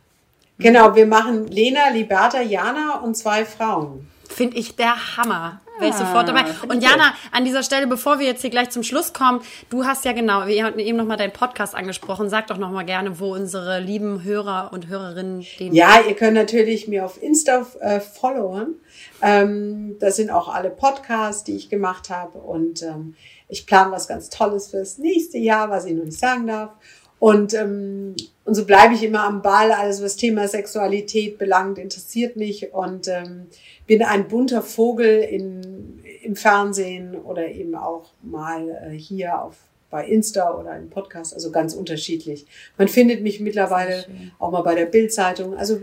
genau, wir machen Lena, Liberta, Jana und zwei Frauen. Finde ich der Hammer. Wäre ich sofort dabei. Und Jana, an dieser Stelle, bevor wir jetzt hier gleich zum Schluss kommen, du hast ja genau, wir hatten eben nochmal deinen Podcast angesprochen. Sag doch nochmal gerne, wo unsere lieben Hörer und Hörerinnen den. Ja, ihr könnt natürlich mir auf Insta äh, followen. Ähm, da sind auch alle Podcasts, die ich gemacht habe. Und ähm, ich plane was ganz Tolles fürs nächste Jahr, was ich noch nicht sagen darf. Und, ähm, und so bleibe ich immer am Ball. Alles, was Thema Sexualität belangt, interessiert mich. Und ähm, bin ein bunter Vogel in, im Fernsehen oder eben auch mal äh, hier auf bei Insta oder im Podcast, also ganz unterschiedlich. Man findet mich mittlerweile auch mal bei der Bildzeitung, also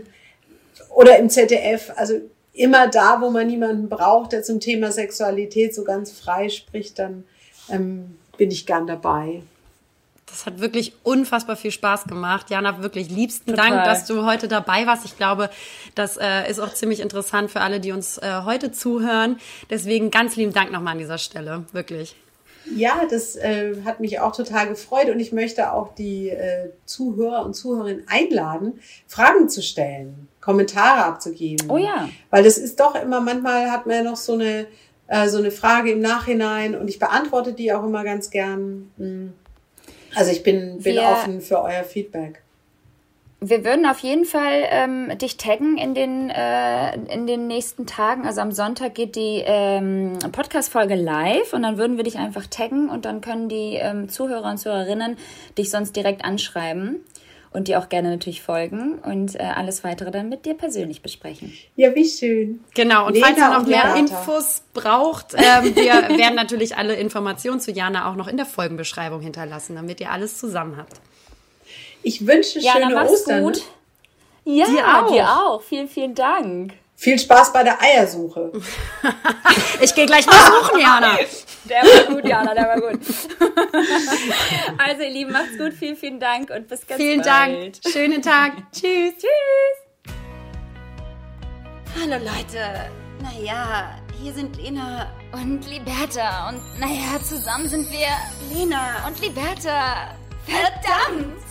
oder im ZDF, also immer da, wo man niemanden braucht, der zum Thema Sexualität so ganz frei spricht, dann ähm, bin ich gern dabei. Das hat wirklich unfassbar viel Spaß gemacht. Jana, wirklich liebsten Total. Dank, dass du heute dabei warst. Ich glaube, das äh, ist auch ziemlich interessant für alle, die uns äh, heute zuhören. Deswegen ganz lieben Dank nochmal an dieser Stelle. Wirklich. Ja, das äh, hat mich auch total gefreut und ich möchte auch die äh, Zuhörer und Zuhörerinnen einladen, Fragen zu stellen, Kommentare abzugeben. Oh ja. Weil das ist doch immer, manchmal hat man ja noch so eine, äh, so eine Frage im Nachhinein und ich beantworte die auch immer ganz gern. Mm. Also ich bin, bin Wir- offen für euer Feedback. Wir würden auf jeden Fall ähm, dich taggen in den, äh, in den nächsten Tagen. Also am Sonntag geht die ähm, Podcast-Folge live und dann würden wir dich einfach taggen und dann können die ähm, Zuhörer und Zuhörerinnen dich sonst direkt anschreiben und dir auch gerne natürlich folgen und äh, alles weitere dann mit dir persönlich besprechen. Ja, wie schön. Genau, und Lena falls ihr noch mehr Renata. Infos braucht, ähm, wir werden natürlich alle Informationen zu Jana auch noch in der Folgenbeschreibung hinterlassen, damit ihr alles zusammen habt. Ich wünsche schöne Ostern. ne? Ja, Dir auch. dir auch. Vielen, vielen Dank. Viel Spaß bei der Eiersuche. Ich gehe gleich mal suchen, Jana. Der war gut, Jana, der war gut. also ihr Lieben, macht's gut, vielen, vielen Dank und bis ganz vielen bald. Vielen Dank, schönen Tag. Tschüss. Tschüss. Hallo Leute. Naja, hier sind Lena und Liberta und naja, zusammen sind wir Lena und Liberta. Verdammt!